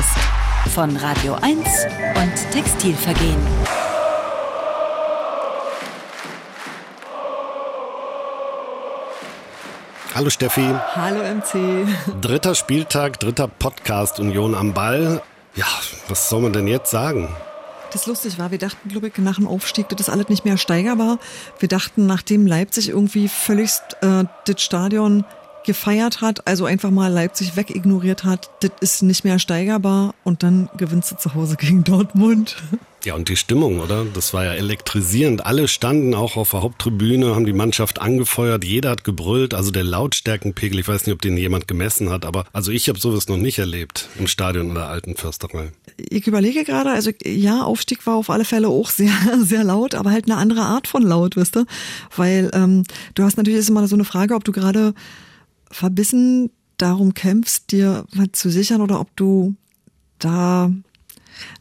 Podcast von Radio 1 und Textilvergehen. Hallo Steffi. Hallo MC. Dritter Spieltag, dritter Podcast Union am Ball. Ja, was soll man denn jetzt sagen? Das lustig war, wir dachten, glaube ich, nach dem Aufstieg, das ist alles nicht mehr steigerbar. Wir dachten, nachdem Leipzig irgendwie völligst äh, das Stadion gefeiert hat, also einfach mal Leipzig wegignoriert hat, das ist nicht mehr steigerbar und dann gewinnst du zu Hause gegen Dortmund. Ja, und die Stimmung, oder? Das war ja elektrisierend. Alle standen auch auf der Haupttribüne, haben die Mannschaft angefeuert, jeder hat gebrüllt. Also der Lautstärkenpegel, ich weiß nicht, ob den jemand gemessen hat, aber also ich habe sowas noch nicht erlebt im Stadion der alten Försterei. Ich überlege gerade, also ja, Aufstieg war auf alle Fälle auch sehr, sehr laut, aber halt eine andere Art von laut, wisst du? Weil ähm, du hast natürlich ist immer so eine Frage, ob du gerade verbissen darum kämpfst, dir was zu sichern oder ob du da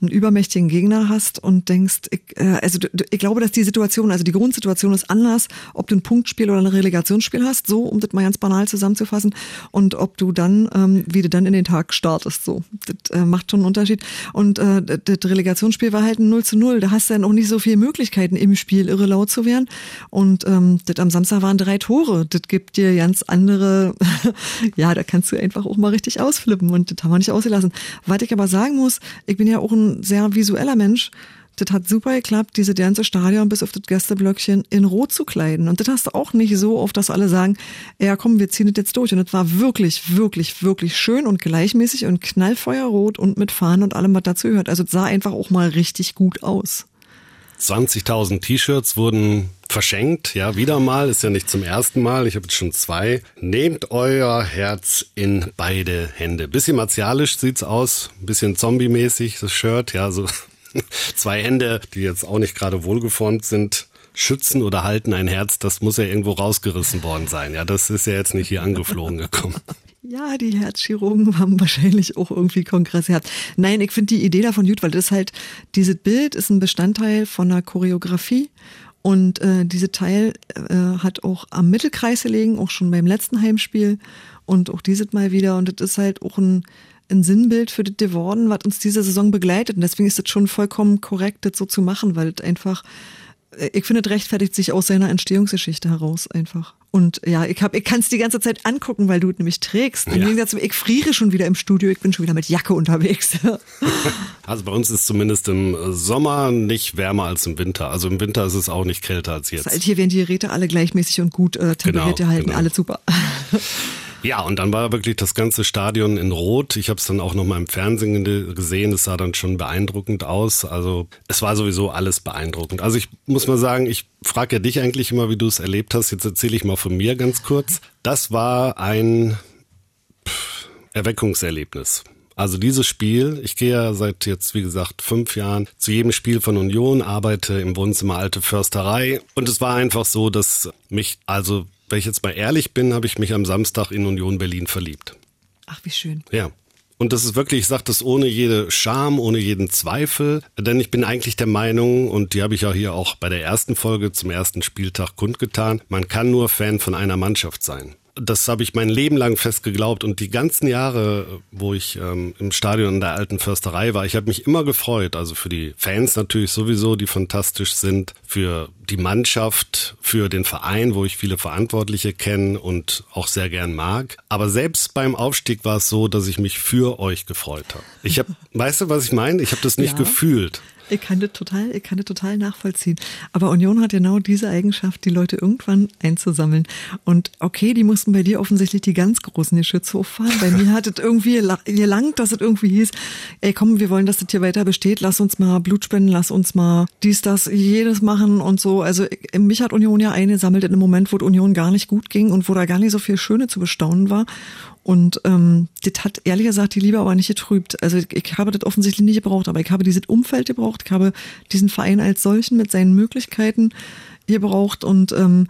einen übermächtigen Gegner hast und denkst, ich, äh, also ich glaube, dass die Situation, also die Grundsituation ist anders, ob du ein Punktspiel oder ein Relegationsspiel hast, so, um das mal ganz banal zusammenzufassen, und ob du dann, ähm, wie du dann in den Tag startest, so. Das äh, macht schon einen Unterschied. Und äh, das Relegationsspiel war halt ein 0 zu 0. Da hast du dann auch nicht so viele Möglichkeiten im Spiel irre laut zu werden. Und ähm, das am Samstag waren drei Tore. Das gibt dir ganz andere, ja, da kannst du einfach auch mal richtig ausflippen und das haben wir nicht ausgelassen. Was ich aber sagen muss, ich bin ja auch ein sehr visueller Mensch. Das hat super geklappt, diese ganze Stadion bis auf das Gästeblöckchen in Rot zu kleiden. Und das hast du auch nicht so oft, dass alle sagen, ja komm, wir ziehen das jetzt durch. Und das war wirklich, wirklich, wirklich schön und gleichmäßig und knallfeuerrot und mit Fahnen und allem, was dazu gehört. Also es sah einfach auch mal richtig gut aus. 20.000 T-Shirts wurden verschenkt. Ja, wieder mal, ist ja nicht zum ersten Mal. Ich habe jetzt schon zwei. Nehmt euer Herz in beide Hände. Bisschen martialisch sieht's aus, bisschen zombie-mäßig das Shirt. Ja, so zwei Hände, die jetzt auch nicht gerade wohlgeformt sind. Schützen oder halten ein Herz, das muss ja irgendwo rausgerissen worden sein. Ja, das ist ja jetzt nicht hier angeflogen gekommen. Ja, die Herzchirurgen haben wahrscheinlich auch irgendwie Kongress gehabt. Nein, ich finde die Idee davon gut, weil das ist halt, dieses Bild ist ein Bestandteil von einer Choreografie und äh, diese Teil äh, hat auch am Mittelkreis gelegen, auch schon beim letzten Heimspiel und auch dieses Mal wieder. Und das ist halt auch ein, ein Sinnbild für das geworden, was uns diese Saison begleitet. Und deswegen ist es schon vollkommen korrekt, das so zu machen, weil das einfach ich finde, es rechtfertigt sich aus seiner Entstehungsgeschichte heraus einfach. Und ja, ich, hab, ich kann es die ganze Zeit angucken, weil du es nämlich trägst. Im ja. Gegensatz ich friere schon wieder im Studio, ich bin schon wieder mit Jacke unterwegs. also bei uns ist zumindest im Sommer nicht wärmer als im Winter. Also im Winter ist es auch nicht kälter als jetzt. Halt hier werden die Geräte alle gleichmäßig und gut äh, temperiert genau, halten, genau. alle super. Ja, und dann war wirklich das ganze Stadion in Rot. Ich habe es dann auch noch mal im Fernsehen gesehen. Es sah dann schon beeindruckend aus. Also es war sowieso alles beeindruckend. Also ich muss mal sagen, ich frage ja dich eigentlich immer, wie du es erlebt hast. Jetzt erzähle ich mal von mir ganz kurz. Das war ein Erweckungserlebnis. Also dieses Spiel, ich gehe ja seit jetzt, wie gesagt, fünf Jahren zu jedem Spiel von Union, arbeite im Wohnzimmer Alte Försterei. Und es war einfach so, dass mich also wenn ich jetzt mal ehrlich bin, habe ich mich am Samstag in Union Berlin verliebt. Ach, wie schön. Ja. Und das ist wirklich, ich sage das ohne jede Scham, ohne jeden Zweifel, denn ich bin eigentlich der Meinung, und die habe ich ja hier auch bei der ersten Folge zum ersten Spieltag kundgetan, man kann nur Fan von einer Mannschaft sein das habe ich mein Leben lang fest geglaubt und die ganzen Jahre, wo ich ähm, im Stadion in der alten Försterei war, ich habe mich immer gefreut. Also für die Fans natürlich sowieso, die fantastisch sind, für die Mannschaft, für den Verein, wo ich viele Verantwortliche kenne und auch sehr gern mag. Aber selbst beim Aufstieg war es so, dass ich mich für euch gefreut habe. Ich habe, weißt du, was ich meine? Ich habe das nicht ja. gefühlt. Ich kann das total, ich kann das total nachvollziehen. Aber Union hat genau diese Eigenschaft, die Leute irgendwann einzusammeln. Und okay, die mussten bei dir offensichtlich die ganz großen Geschütze hochfahren. Bei mir hat es irgendwie gelangt, dass es irgendwie hieß, ey komm, wir wollen, dass das hier weiter besteht. Lass uns mal Blut spenden, lass uns mal dies, das, jedes machen und so. Also mich hat Union ja eingesammelt in einem Moment, wo Union gar nicht gut ging und wo da gar nicht so viel Schöne zu bestaunen war. Und ähm, das hat ehrlich gesagt die Liebe aber nicht getrübt. Also ich, habe das offensichtlich nicht gebraucht, aber ich habe dieses Umfeld gebraucht, ich habe diesen Verein als solchen mit seinen Möglichkeiten gebraucht und ähm,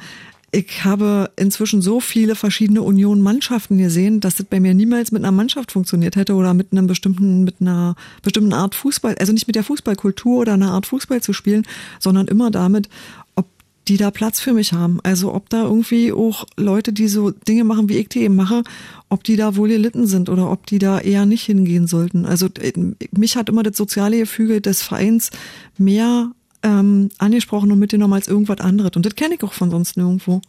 ich habe inzwischen so viele verschiedene Union-Mannschaften gesehen, dass das bei mir niemals mit einer Mannschaft funktioniert hätte oder mit einem bestimmten, mit einer bestimmten Art Fußball, also nicht mit der Fußballkultur oder einer Art Fußball zu spielen, sondern immer damit, ob die da Platz für mich haben. Also ob da irgendwie auch Leute, die so Dinge machen, wie ich die eben mache, ob die da wohl gelitten sind oder ob die da eher nicht hingehen sollten. Also äh, mich hat immer das soziale Gefüge des Vereins mehr ähm, angesprochen und mitgenommen als irgendwas anderes. Und das kenne ich auch von sonst nirgendwo.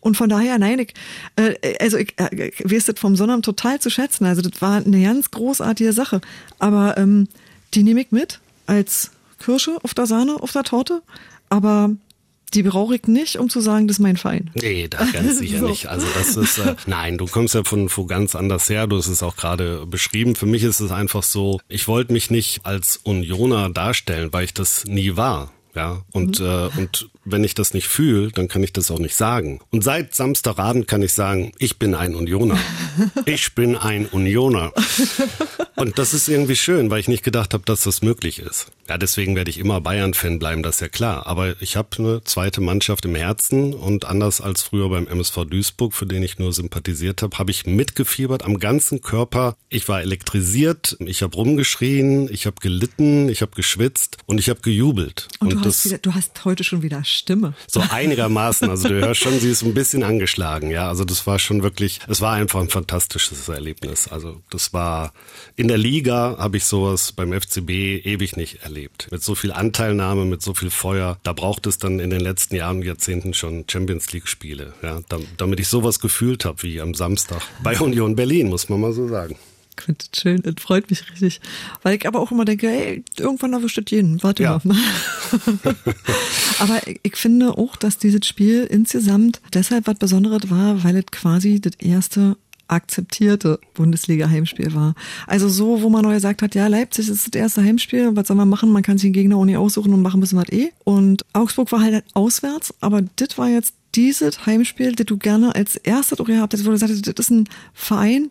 Und von daher, nein, ich, äh, also ich, äh, weiß das vom Sonnabend total zu schätzen. Also das war eine ganz großartige Sache. Aber ähm, die nehme ich mit als Kirsche auf der Sahne, auf der Torte. Aber die brauche ich nicht, um zu sagen, das ist mein Verein. Nee, da ganz sicher so. nicht. Also das ist, äh, nein, du kommst ja von, von ganz anders her. Du hast es auch gerade beschrieben. Für mich ist es einfach so, ich wollte mich nicht als Unioner darstellen, weil ich das nie war. Ja, und, mhm. äh, und wenn ich das nicht fühle, dann kann ich das auch nicht sagen. Und seit Samstagabend kann ich sagen, ich bin ein Unioner. Ich bin ein Unioner. Und das ist irgendwie schön, weil ich nicht gedacht habe, dass das möglich ist. Ja, deswegen werde ich immer Bayern-Fan bleiben, das ist ja klar. Aber ich habe eine zweite Mannschaft im Herzen und anders als früher beim MSV Duisburg, für den ich nur sympathisiert habe, habe ich mitgefiebert am ganzen Körper. Ich war elektrisiert, ich habe rumgeschrien, ich habe gelitten, ich habe geschwitzt und ich habe gejubelt. Und, und du, hast wieder, du hast heute schon wieder Stimme. So einigermaßen. Also du hörst schon, sie ist ein bisschen angeschlagen. Ja, also das war schon wirklich, es war einfach ein fantastisches Erlebnis. Also das war in der Liga habe ich sowas beim FCB ewig nicht erlebt. Mit so viel Anteilnahme, mit so viel Feuer. Da braucht es dann in den letzten Jahren und Jahrzehnten schon Champions League Spiele. Ja, damit ich sowas gefühlt habe wie am Samstag bei Union Berlin, muss man mal so sagen. Könnte schön, das freut mich richtig. Weil ich aber auch immer denke, ey, irgendwann erwischt das jeden. Warte ja. mal. aber ich finde auch, dass dieses Spiel insgesamt deshalb was Besonderes war, weil es quasi das erste akzeptierte Bundesliga-Heimspiel war. Also so, wo man neu gesagt hat, ja, Leipzig ist das erste Heimspiel, was soll man machen? Man kann sich den Gegner auch nicht aussuchen und machen müssen wir eh. Und Augsburg war halt auswärts, aber das war jetzt dieses Heimspiel, das du gerne als erstes auch gehabt hättest, wo du sagst, das ist ein Verein,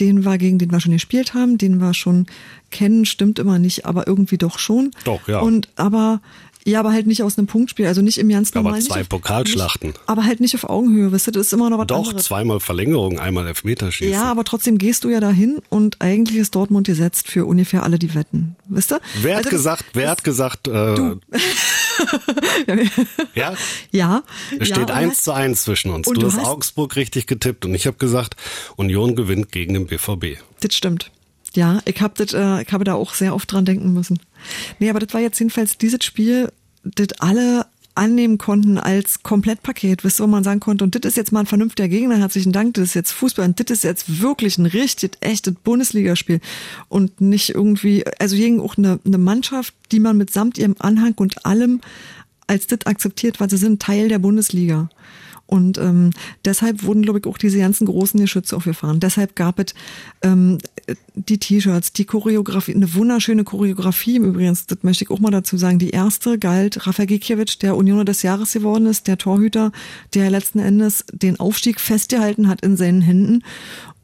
den wir, gegen den wir schon gespielt haben, den wir schon kennen, stimmt immer nicht, aber irgendwie doch schon. Doch, ja. Und aber ja, aber halt nicht aus einem Punktspiel, also nicht im ganz normalen. Aber zwei nicht Pokalschlachten. Nicht, aber halt nicht auf Augenhöhe, wisst ihr, das ist immer noch was Doch, anderes. zweimal Verlängerung, einmal Elfmeterschießen. Ja, aber trotzdem gehst du ja dahin und eigentlich ist Dortmund gesetzt für ungefähr alle, die wetten, wisst ihr? Wer hat also gesagt, wer hat gesagt, äh, du. ja? Ja. Es steht ja, eins zu eins zwischen uns. Du, du hast, hast Augsburg richtig getippt und ich habe gesagt, Union gewinnt gegen den BVB. Das stimmt. Ja, ich habe äh, ich habe da auch sehr oft dran denken müssen. Nee, aber das war jetzt jedenfalls dieses Spiel, das alle annehmen konnten als Komplettpaket, ihr, wo man sagen konnte, und das ist jetzt mal ein vernünftiger Gegner, herzlichen Dank, das ist jetzt Fußball und das ist jetzt wirklich ein richtig echtes Bundesligaspiel und nicht irgendwie, also gegen auch eine, eine Mannschaft, die man mitsamt ihrem Anhang und allem als das akzeptiert, weil sie sind Teil der Bundesliga. Und ähm, deshalb wurden, glaube ich, auch diese ganzen großen Geschütze aufgefahren. Deshalb gab es ähm, die T-Shirts, die Choreografie, eine wunderschöne Choreografie im Übrigen, das möchte ich auch mal dazu sagen. Die erste galt Rafa Gikiewicz, der Unioner des Jahres geworden ist, der Torhüter, der letzten Endes den Aufstieg festgehalten hat in seinen Händen.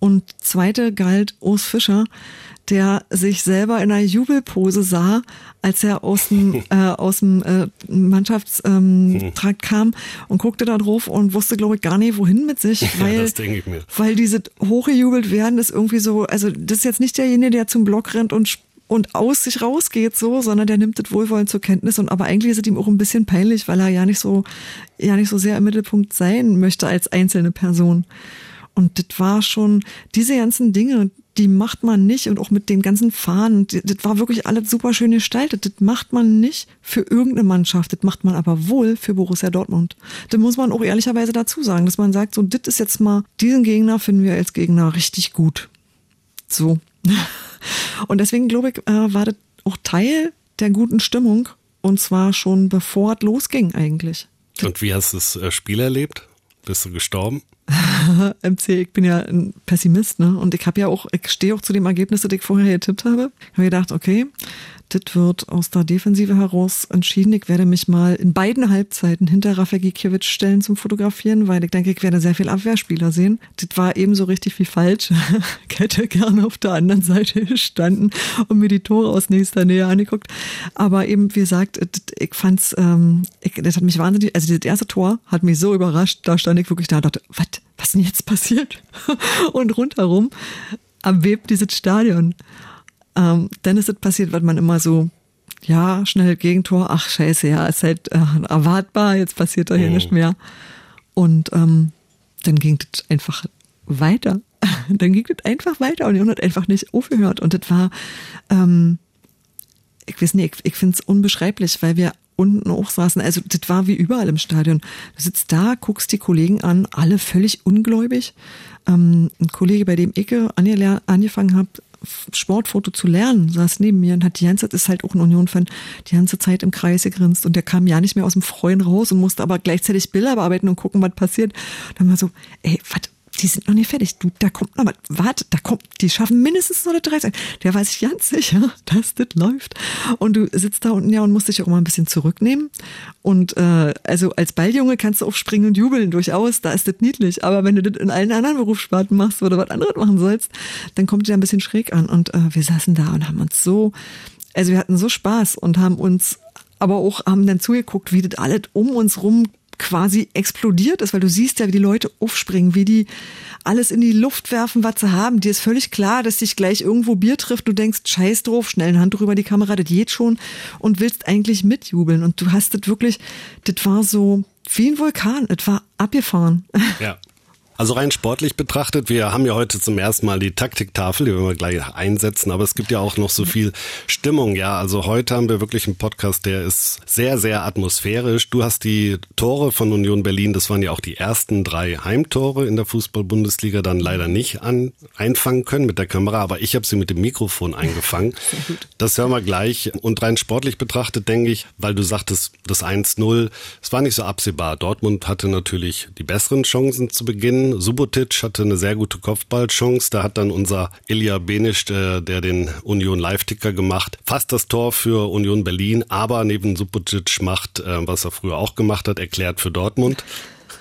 Und zweite galt Urs Fischer, der sich selber in einer Jubelpose sah, als er aus dem, äh, aus dem äh, Mannschaftstrakt ähm, kam und guckte da drauf und wusste, glaube ich, gar nicht, wohin mit sich, weil, ja, weil diese hochgejubelt werden, ist irgendwie so, also das ist jetzt nicht derjenige, der zum Block rennt und und aus sich rausgeht so, sondern der nimmt das wohlwollend zur Kenntnis. Und aber eigentlich ist es ihm auch ein bisschen peinlich, weil er ja nicht so ja nicht so sehr im Mittelpunkt sein möchte als einzelne Person. Und das war schon diese ganzen Dinge, die macht man nicht und auch mit den ganzen Fahnen, das war wirklich alles super schön gestaltet. Das macht man nicht für irgendeine Mannschaft, das macht man aber wohl für Borussia Dortmund. Da muss man auch ehrlicherweise dazu sagen, dass man sagt, so, das ist jetzt mal, diesen Gegner finden wir als Gegner richtig gut. So. Und deswegen glaube ich, äh, war das auch Teil der guten Stimmung und zwar schon bevor es losging eigentlich. Und wie hast du das äh, Spiel erlebt? Bist du gestorben? MC, ich bin ja ein Pessimist, ne? Und ich habe ja auch, ich stehe auch zu dem Ergebnis, das ich vorher getippt habe. Ich habe gedacht, okay, das wird aus der Defensive heraus entschieden. Ich werde mich mal in beiden Halbzeiten hinter Rafa Gikiewicz stellen zum Fotografieren, weil ich denke, ich werde sehr viel Abwehrspieler sehen. Das war ebenso richtig wie falsch. ich hätte gerne auf der anderen Seite gestanden und mir die Tore aus nächster Nähe angeguckt. Aber eben, wie gesagt, ich fand's, ähm, ich, das hat mich wahnsinnig, also das erste Tor hat mich so überrascht, da stand ich wirklich da und dachte, was, was denn jetzt passiert? und rundherum am Web dieses Stadion ähm, dann ist es passiert, was man immer so ja, schnell Gegentor, ach scheiße, ja, ist halt äh, erwartbar, jetzt passiert da hier Mhm. nicht mehr. Und ähm, dann ging das einfach weiter. dann ging das einfach weiter und Union hat einfach nicht aufgehört. Und das war, ähm, ich weiß nicht, ich, ich finde es unbeschreiblich, weil wir unten auch saßen. Also das war wie überall im Stadion. Du sitzt da, guckst die Kollegen an, alle völlig ungläubig. Ähm, ein Kollege, bei dem ich angefangen habe, Sportfoto zu lernen, saß neben mir und hat die ganze Zeit, ist halt auch ein Union-Fan, die ganze Zeit im Kreis gegrinst und der kam ja nicht mehr aus dem Freuen raus und musste aber gleichzeitig Bilder bearbeiten und gucken, was passiert. Und dann war so, ey, was, die sind noch nicht fertig. Du, da kommt noch was. Warte, da kommt, die schaffen mindestens noch eine 13. Der weiß ich ganz sicher, dass das läuft. Und du sitzt da unten ja und musst dich auch mal ein bisschen zurücknehmen. Und äh, also als Balljunge kannst du aufspringen und jubeln durchaus, da ist das niedlich. Aber wenn du das in allen anderen Berufssparten machst oder was anderes machen sollst, dann kommt dir ein bisschen schräg an. Und äh, wir saßen da und haben uns so, also wir hatten so Spaß und haben uns aber auch haben dann zugeguckt, wie das alles um uns rum quasi explodiert ist, weil du siehst ja, wie die Leute aufspringen, wie die alles in die Luft werfen, was sie haben. Dir ist völlig klar, dass dich gleich irgendwo Bier trifft. Du denkst, scheiß drauf, schnell eine Hand drüber die Kamera, das geht schon und willst eigentlich mitjubeln. Und du hast das wirklich, das war so wie ein Vulkan. Es war abgefahren. Ja. Also rein sportlich betrachtet, wir haben ja heute zum ersten Mal die Taktiktafel, die werden wir gleich einsetzen, aber es gibt ja auch noch so viel Stimmung, ja. Also heute haben wir wirklich einen Podcast, der ist sehr, sehr atmosphärisch. Du hast die Tore von Union Berlin, das waren ja auch die ersten drei Heimtore in der Fußball-Bundesliga, dann leider nicht an, einfangen können mit der Kamera, aber ich habe sie mit dem Mikrofon eingefangen. Das hören wir gleich. Und rein sportlich betrachtet, denke ich, weil du sagtest, das 1-0, es war nicht so absehbar. Dortmund hatte natürlich die besseren Chancen zu Beginn. Subotic hatte eine sehr gute Kopfballchance. Da hat dann unser Ilya Benisch, der, der den Union Live-Ticker gemacht, fast das Tor für Union Berlin, aber neben Subotic macht, äh, was er früher auch gemacht hat, erklärt für Dortmund.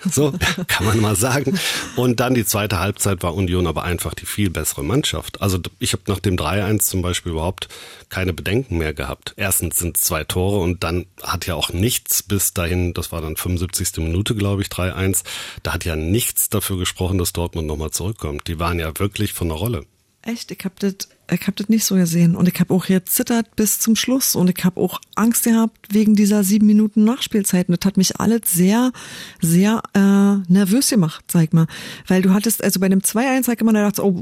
So, kann man mal sagen. Und dann die zweite Halbzeit war Union aber einfach die viel bessere Mannschaft. Also ich habe nach dem 3-1 zum Beispiel überhaupt keine Bedenken mehr gehabt. Erstens sind es zwei Tore und dann hat ja auch nichts bis dahin, das war dann 75. Minute, glaube ich, 3-1, da hat ja nichts dafür gesprochen, dass Dortmund nochmal zurückkommt. Die waren ja wirklich von der Rolle. Echt, ich hab das, ich hab das nicht so gesehen. Und ich hab auch jetzt zittert bis zum Schluss. Und ich hab auch Angst gehabt wegen dieser sieben Minuten Nachspielzeit. Und das hat mich alles sehr, sehr äh, nervös gemacht, sag mal. Weil du hattest, also bei dem 2-1 hat man da gedacht, oh,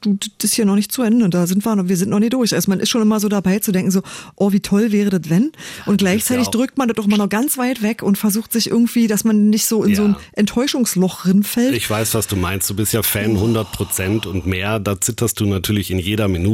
du, das ist hier noch nicht zu Ende. Da sind wir noch, wir sind noch nicht durch. Also man ist schon immer so dabei zu denken, so, oh, wie toll wäre das, wenn? Und gleichzeitig auch- drückt man das doch mal noch ganz weit weg und versucht sich irgendwie, dass man nicht so in so Ja. ein Enttäuschungsloch rinfällt. Ich weiß, was du meinst. Du bist ja Fan 100 Prozent und mehr. Da zitterst du natürlich in jeder Minute.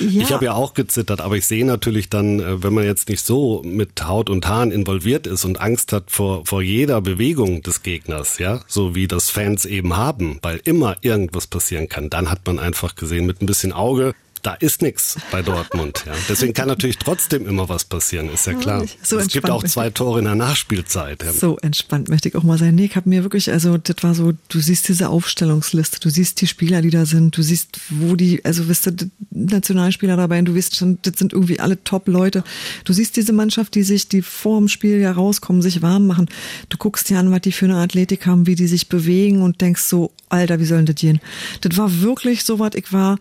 Ja. Ich habe ja auch gezittert, aber ich sehe natürlich dann, äh, wenn man jetzt nicht so mit Haut und Haaren involviert ist und Angst hat vor, vor jeder Bewegung des Gegners, ja, so wie das Fans eben haben, weil immer irgendwas passieren kann, dann hat man einfach gesehen mit ein bisschen Auge, da ist nichts bei Dortmund. Ja. Deswegen kann natürlich trotzdem immer was passieren, ist ja klar. So es gibt auch zwei Tore in der Nachspielzeit. Ja. So entspannt möchte ich auch mal sein. Nee, ich habe mir wirklich, also das war so, du siehst diese Aufstellungsliste, du siehst die Spieler, die da sind, du siehst, wo die, also wisst du, Nationalspieler dabei und du weißt schon, das sind irgendwie alle Top-Leute. Du siehst diese Mannschaft, die sich, die vor dem Spiel ja rauskommen, sich warm machen. Du guckst dir an, was die für eine Athletik haben, wie die sich bewegen und denkst so, Alter, wie soll denn das gehen? Das war wirklich so was, ich war,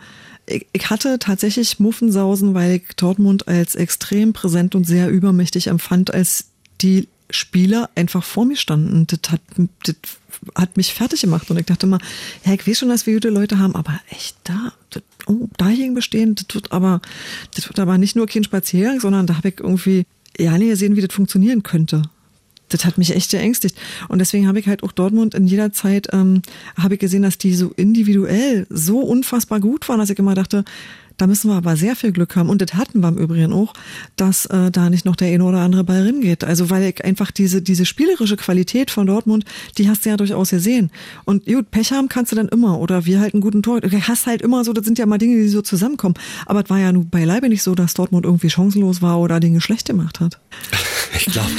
ich, hatte tatsächlich Muffensausen, weil ich Dortmund als extrem präsent und sehr übermächtig empfand, als die Spieler einfach vor mir standen. Das hat, das hat mich fertig gemacht. Und ich dachte mal, ja, ich weiß schon, dass wir gute Leute haben, aber echt da, das, oh, dagegen bestehen, das wird aber, das wird aber nicht nur kein Spaziergang, sondern da habe ich irgendwie ja nie gesehen, wie das funktionieren könnte das hat mich echt geängstigt. Und deswegen habe ich halt auch Dortmund in jeder Zeit, ähm, habe ich gesehen, dass die so individuell so unfassbar gut waren, dass ich immer dachte, da müssen wir aber sehr viel Glück haben. Und das hatten wir im Übrigen auch, dass äh, da nicht noch der eine oder andere Ball ringeht. Also weil ich einfach diese, diese spielerische Qualität von Dortmund, die hast du ja durchaus gesehen. Und gut, Pech haben kannst du dann immer. Oder wir halt einen guten Tor. Du hast halt immer so, das sind ja mal Dinge, die so zusammenkommen. Aber es war ja nun beileibe nicht so, dass Dortmund irgendwie chancenlos war oder Dinge schlecht gemacht hat. Ich glaube,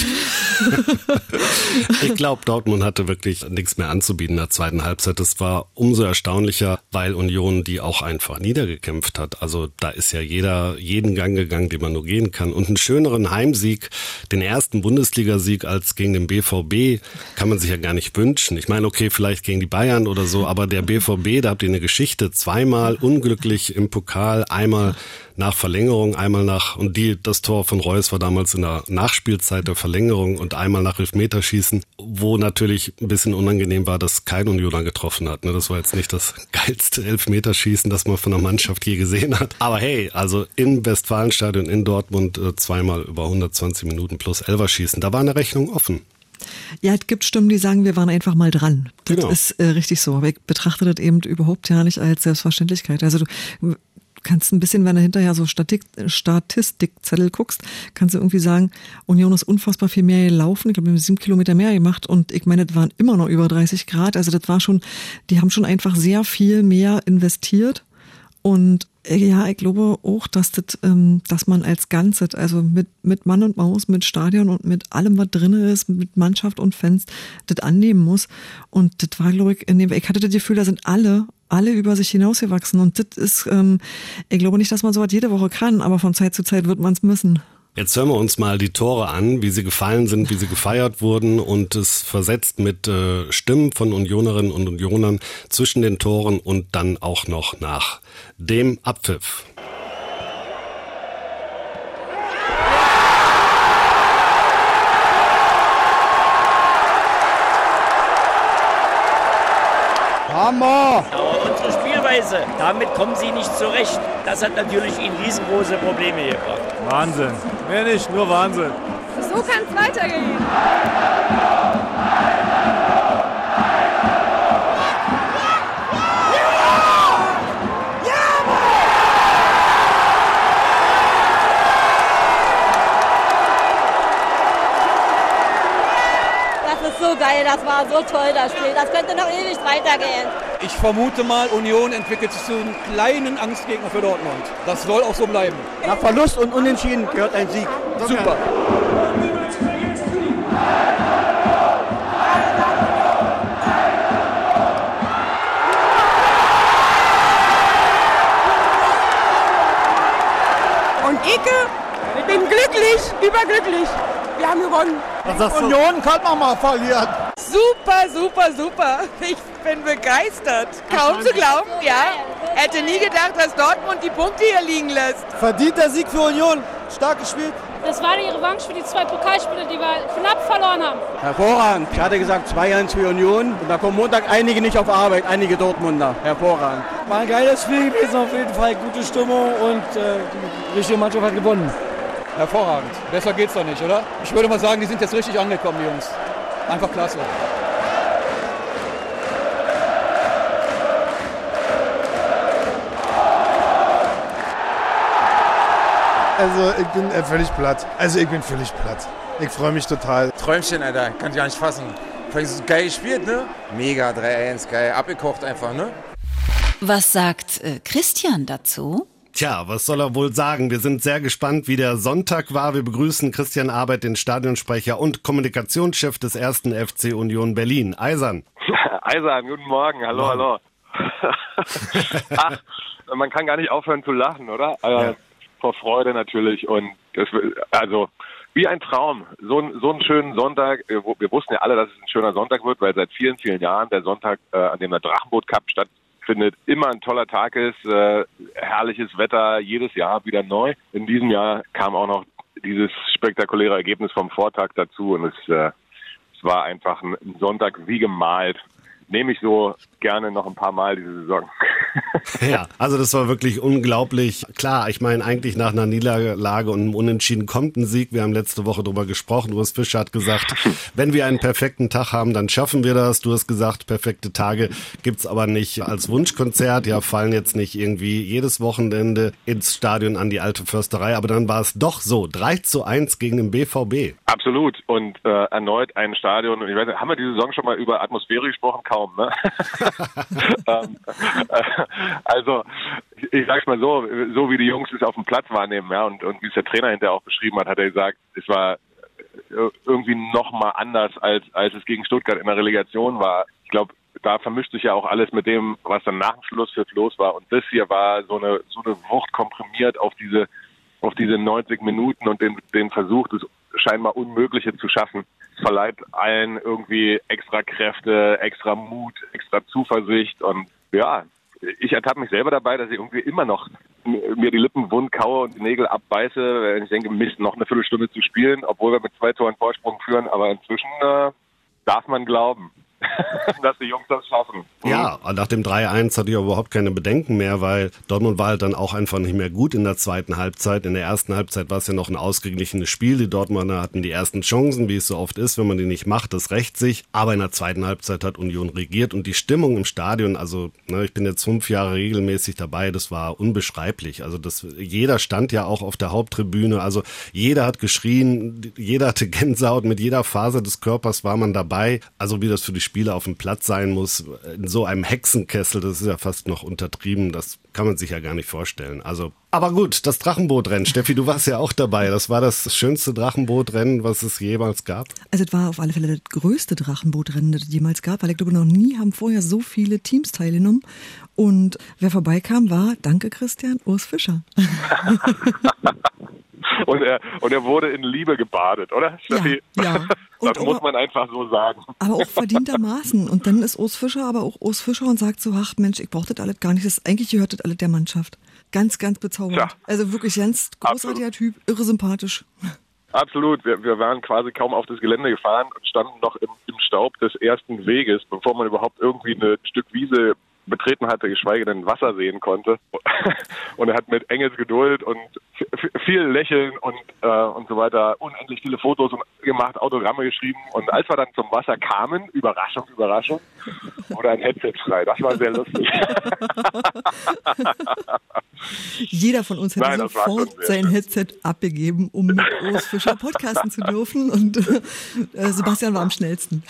ich glaube, Dortmund hatte wirklich nichts mehr anzubieten in der zweiten Halbzeit. Das war umso erstaunlicher, weil Union die auch einfach niedergekämpft hat. Also da ist ja jeder jeden Gang gegangen, den man nur gehen kann. Und einen schöneren Heimsieg, den ersten Bundesligasieg als gegen den BVB, kann man sich ja gar nicht wünschen. Ich meine, okay, vielleicht gegen die Bayern oder so, aber der BVB, da habt ihr eine Geschichte, zweimal unglücklich im Pokal, einmal nach Verlängerung, einmal nach, und die, das Tor von Reus war damals in der Nachspielzeit der Verlängerung und einmal nach Elfmeterschießen, wo natürlich ein bisschen unangenehm war, dass kein Unioner getroffen hat. Ne? Das war jetzt nicht das geilste Elfmeterschießen, das man von der Mannschaft je gesehen hat. Aber hey, also im Westfalenstadion in Dortmund äh, zweimal über 120 Minuten plus Elfer schießen, da war eine Rechnung offen. Ja, es gibt Stimmen, die sagen, wir waren einfach mal dran. Das Genau. ist äh, richtig so. Aber ich betrachte das eben überhaupt ja nicht als Selbstverständlichkeit. Also du kannst ein bisschen, wenn du hinterher so Statik, Statistikzettel guckst, kannst du irgendwie sagen, Union ist unfassbar viel mehr gelaufen. Ich glaube, wir haben sieben Kilometer mehr gemacht und ich meine, das waren immer noch über 30 Grad. Also das war schon, die haben schon einfach sehr viel mehr investiert. Und äh, ja, ich glaube auch, dass das, ähm, dass man als Ganzes, also mit, mit Mann und Maus, mit Stadion und mit allem, was drin ist, mit Mannschaft und Fans, das annehmen muss. Und das war, glaube ich, in dem, ich hatte das Gefühl, da sind alle, alle über sich hinausgewachsen. Und das ist, ähm, ich glaube nicht, dass man sowas jede Woche kann, aber von Zeit zu Zeit wird man es müssen. Jetzt hören wir uns mal die Tore an, wie sie gefallen sind, wie sie gefeiert wurden und es versetzt mit äh, Stimmen von Unionerinnen und Unionern zwischen den Toren und dann auch noch nach dem Abpfiff. Hammer! Aber unsere Spielweise, damit kommen sie nicht zurecht. Das hat natürlich ihnen riesengroße Probleme gebracht. Wahnsinn. Mehr nicht, nur Wahnsinn. So kann es weitergehen. Das ist so geil, das war so toll, das Spiel. Das könnte noch ewig weitergehen. Ich vermute mal, Union entwickelt sich zu einem kleinen Angstgegner für Dortmund. Das soll auch so bleiben. Nach Verlust und Unentschieden gehört ein Sieg. Super. Und Ike, ich bin glücklich, überglücklich. Wir haben gewonnen. Union kann man mal verlieren. Super, super, super. Ich bin begeistert. Kaum zu glauben, ja. Hätte nie gedacht, dass Dortmund die Punkte hier liegen lässt. Verdienter Sieg für Union. Stark gespielt. Das war die Revanche für die zwei Pokalspiele, die wir knapp verloren haben. Hervorragend. Ich hatte gesagt 2-1 für Union. Und da kommen Montag einige nicht auf Arbeit, einige Dortmunder. Hervorragend. War ein geiles Spiel gewesen, auf jeden Fall gute Stimmung und äh, die richtige Mannschaft hat gewonnen. Hervorragend. Besser geht's doch nicht, oder? Ich würde mal sagen, die sind jetzt richtig angekommen, die Jungs. Einfach klasse. Also ich bin äh, völlig platt. Also ich bin völlig platt. Ich freue mich total. Träumchen, Alter. Kann ich gar nicht fassen. Vor allem so geil gespielt, ne? Mega 3-1, geil. Abgekocht einfach, ne? Was sagt äh, Christian dazu? Tja, was soll er wohl sagen? Wir sind sehr gespannt, wie der Sonntag war. Wir begrüßen Christian Arbeit, den Stadionsprecher und Kommunikationschef des ersten FC Union Berlin. Eisern. Eisern, guten Morgen. Hallo, hallo. Ach, man kann gar nicht aufhören zu lachen, oder? Äh, Ja. Vor Freude natürlich und das, also wie ein Traum. So, so einen schönen Sonntag. Wir wussten ja alle, dass es ein schöner Sonntag wird, weil seit vielen, vielen Jahren der Sonntag, äh, an dem der Drachenboot Cup stattfindet, immer ein toller Tag ist. Äh, herrliches Wetter, jedes Jahr wieder neu. In diesem Jahr kam auch noch dieses spektakuläre Ergebnis vom Vortag dazu und es, äh, es war einfach ein ein Sonntag wie gemalt. Nehme ich so gerne noch ein paar Mal diese Saison. Ja, also das war wirklich unglaublich. Klar, ich meine, eigentlich nach einer Niederlage und einem Unentschieden kommt ein Sieg. Wir haben letzte Woche drüber gesprochen. Urs Fischer hat gesagt, wenn wir einen perfekten Tag haben, dann schaffen wir das. Du hast gesagt, perfekte Tage gibt's aber nicht als Wunschkonzert. Ja, fallen jetzt nicht irgendwie jedes Wochenende ins Stadion an die alte Försterei. Aber dann war es doch so. 3 zu 1 gegen den BVB. Absolut. Und äh, erneut ein Stadion. Und ich weiß haben wir diese Saison schon mal über Atmosphäre gesprochen? Kaum, ne? ähm, äh, also, ich, sag's mal so, so wie die Jungs es auf dem Platz wahrnehmen, ja, und, und wie es der Trainer hinterher auch beschrieben hat, hat er gesagt, es war äh, irgendwie noch mal anders, als, als es gegen Stuttgart in der Relegation war. Ich glaube, da vermischt sich ja auch alles mit dem, was dann nach dem Schluss für los war. Und das hier war so eine, so eine Wucht komprimiert auf diese, auf diese 90 Minuten und den, den Versuch, das scheinbar Unmögliche zu schaffen. Verleiht allen irgendwie extra Kräfte, extra Mut, extra Zuversicht und ja, ich ertappe mich selber dabei, dass ich irgendwie immer noch mir die Lippen wund kaue und die Nägel abbeiße, wenn ich denke, Mist, noch eine Viertelstunde zu spielen, obwohl wir mit zwei Toren Vorsprung führen. Aber inzwischen äh, darf man glauben. dass die Jungs das schaffen. Ja, nach dem 3-1 hatte ich überhaupt keine Bedenken mehr, weil Dortmund war halt dann auch einfach nicht mehr gut in der zweiten Halbzeit. In der ersten Halbzeit war es ja noch ein ausgeglichenes Spiel. Die Dortmunder hatten die ersten Chancen, wie es so oft ist, wenn man die nicht macht, das rächt sich. Aber in der zweiten Halbzeit hat Union regiert und die Stimmung im Stadion, also ne, ich bin jetzt fünf Jahre regelmäßig dabei, das war unbeschreiblich. Also das, jeder stand ja auch auf der Haupttribüne, also jeder hat geschrien, jeder hatte Gänsehaut, mit jeder Phase des Körpers war man dabei. Also wie das für die Spieler auf dem Platz sein muss, in so einem Hexenkessel, das ist ja fast noch untertrieben, das kann man sich ja gar nicht vorstellen. Also, aber gut, das Drachenbootrennen, Steffi, du warst ja auch dabei. Das war das schönste Drachenbootrennen, was es jemals gab. Also es war auf alle Fälle das größte Drachenbootrennen, das es jemals gab, weil ich glaube, noch nie haben vorher so viele Teams teilgenommen. Und wer vorbeikam, war, danke Christian, Urs Fischer. und, er, und er wurde in Liebe gebadet, oder, Steffi? Ja, ja. das muss man einfach so sagen. Aber auch verdientermaßen. Und dann ist Urs Fischer aber auch Urs Fischer und sagt so, ach Mensch, ich brauche das alles gar nicht. Das, eigentlich gehört das alles der Mannschaft. Ganz, ganz bezaubernd. Ja. Also wirklich ganz großartiger Absolut. Typ, irre sympathisch. Absolut. Wir, wir waren quasi kaum auf das Gelände gefahren und standen noch im, im Staub des ersten Weges, bevor man überhaupt irgendwie ein Stück Wiese betreten hatte, geschweige denn Wasser sehen konnte. Und er hat mit Engelsgeduld und viel Lächeln und, äh, und so weiter unendlich viele Fotos gemacht, Autogramme geschrieben. Und als wir dann zum Wasser kamen, Überraschung, Überraschung, wurde ein Headset frei. Das war sehr lustig. Jeder von uns hätte Nein, sofort sein Headset abgegeben, um mit Urs Fischer podcasten zu dürfen. Und äh, Sebastian war am schnellsten.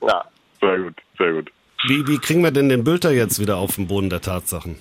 Ja, sehr gut, sehr gut. Wie, wie kriegen wir denn den Bülter jetzt wieder auf den Boden der Tatsachen?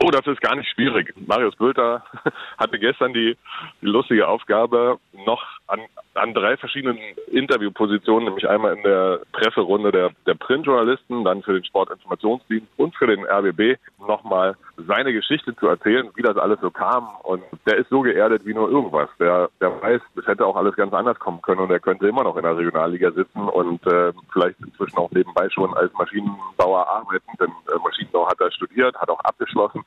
Oh, das ist gar nicht schwierig. Marius Bülter hatte gestern die, die lustige Aufgabe, noch an, an drei verschiedenen Interviewpositionen, nämlich einmal in der Presserunde der, der Printjournalisten, dann für den Sportinformationsdienst und für den RBB nochmal seine Geschichte zu erzählen, wie das alles so kam. Und der ist so geerdet wie nur irgendwas. Der, der weiß, es hätte auch alles ganz anders kommen können und er könnte immer noch in der Regionalliga sitzen und äh, vielleicht inzwischen auch nebenbei schon als Maschinenbauer arbeiten, denn äh, Maschinenbau hat er studiert, hat auch abgeschlossen.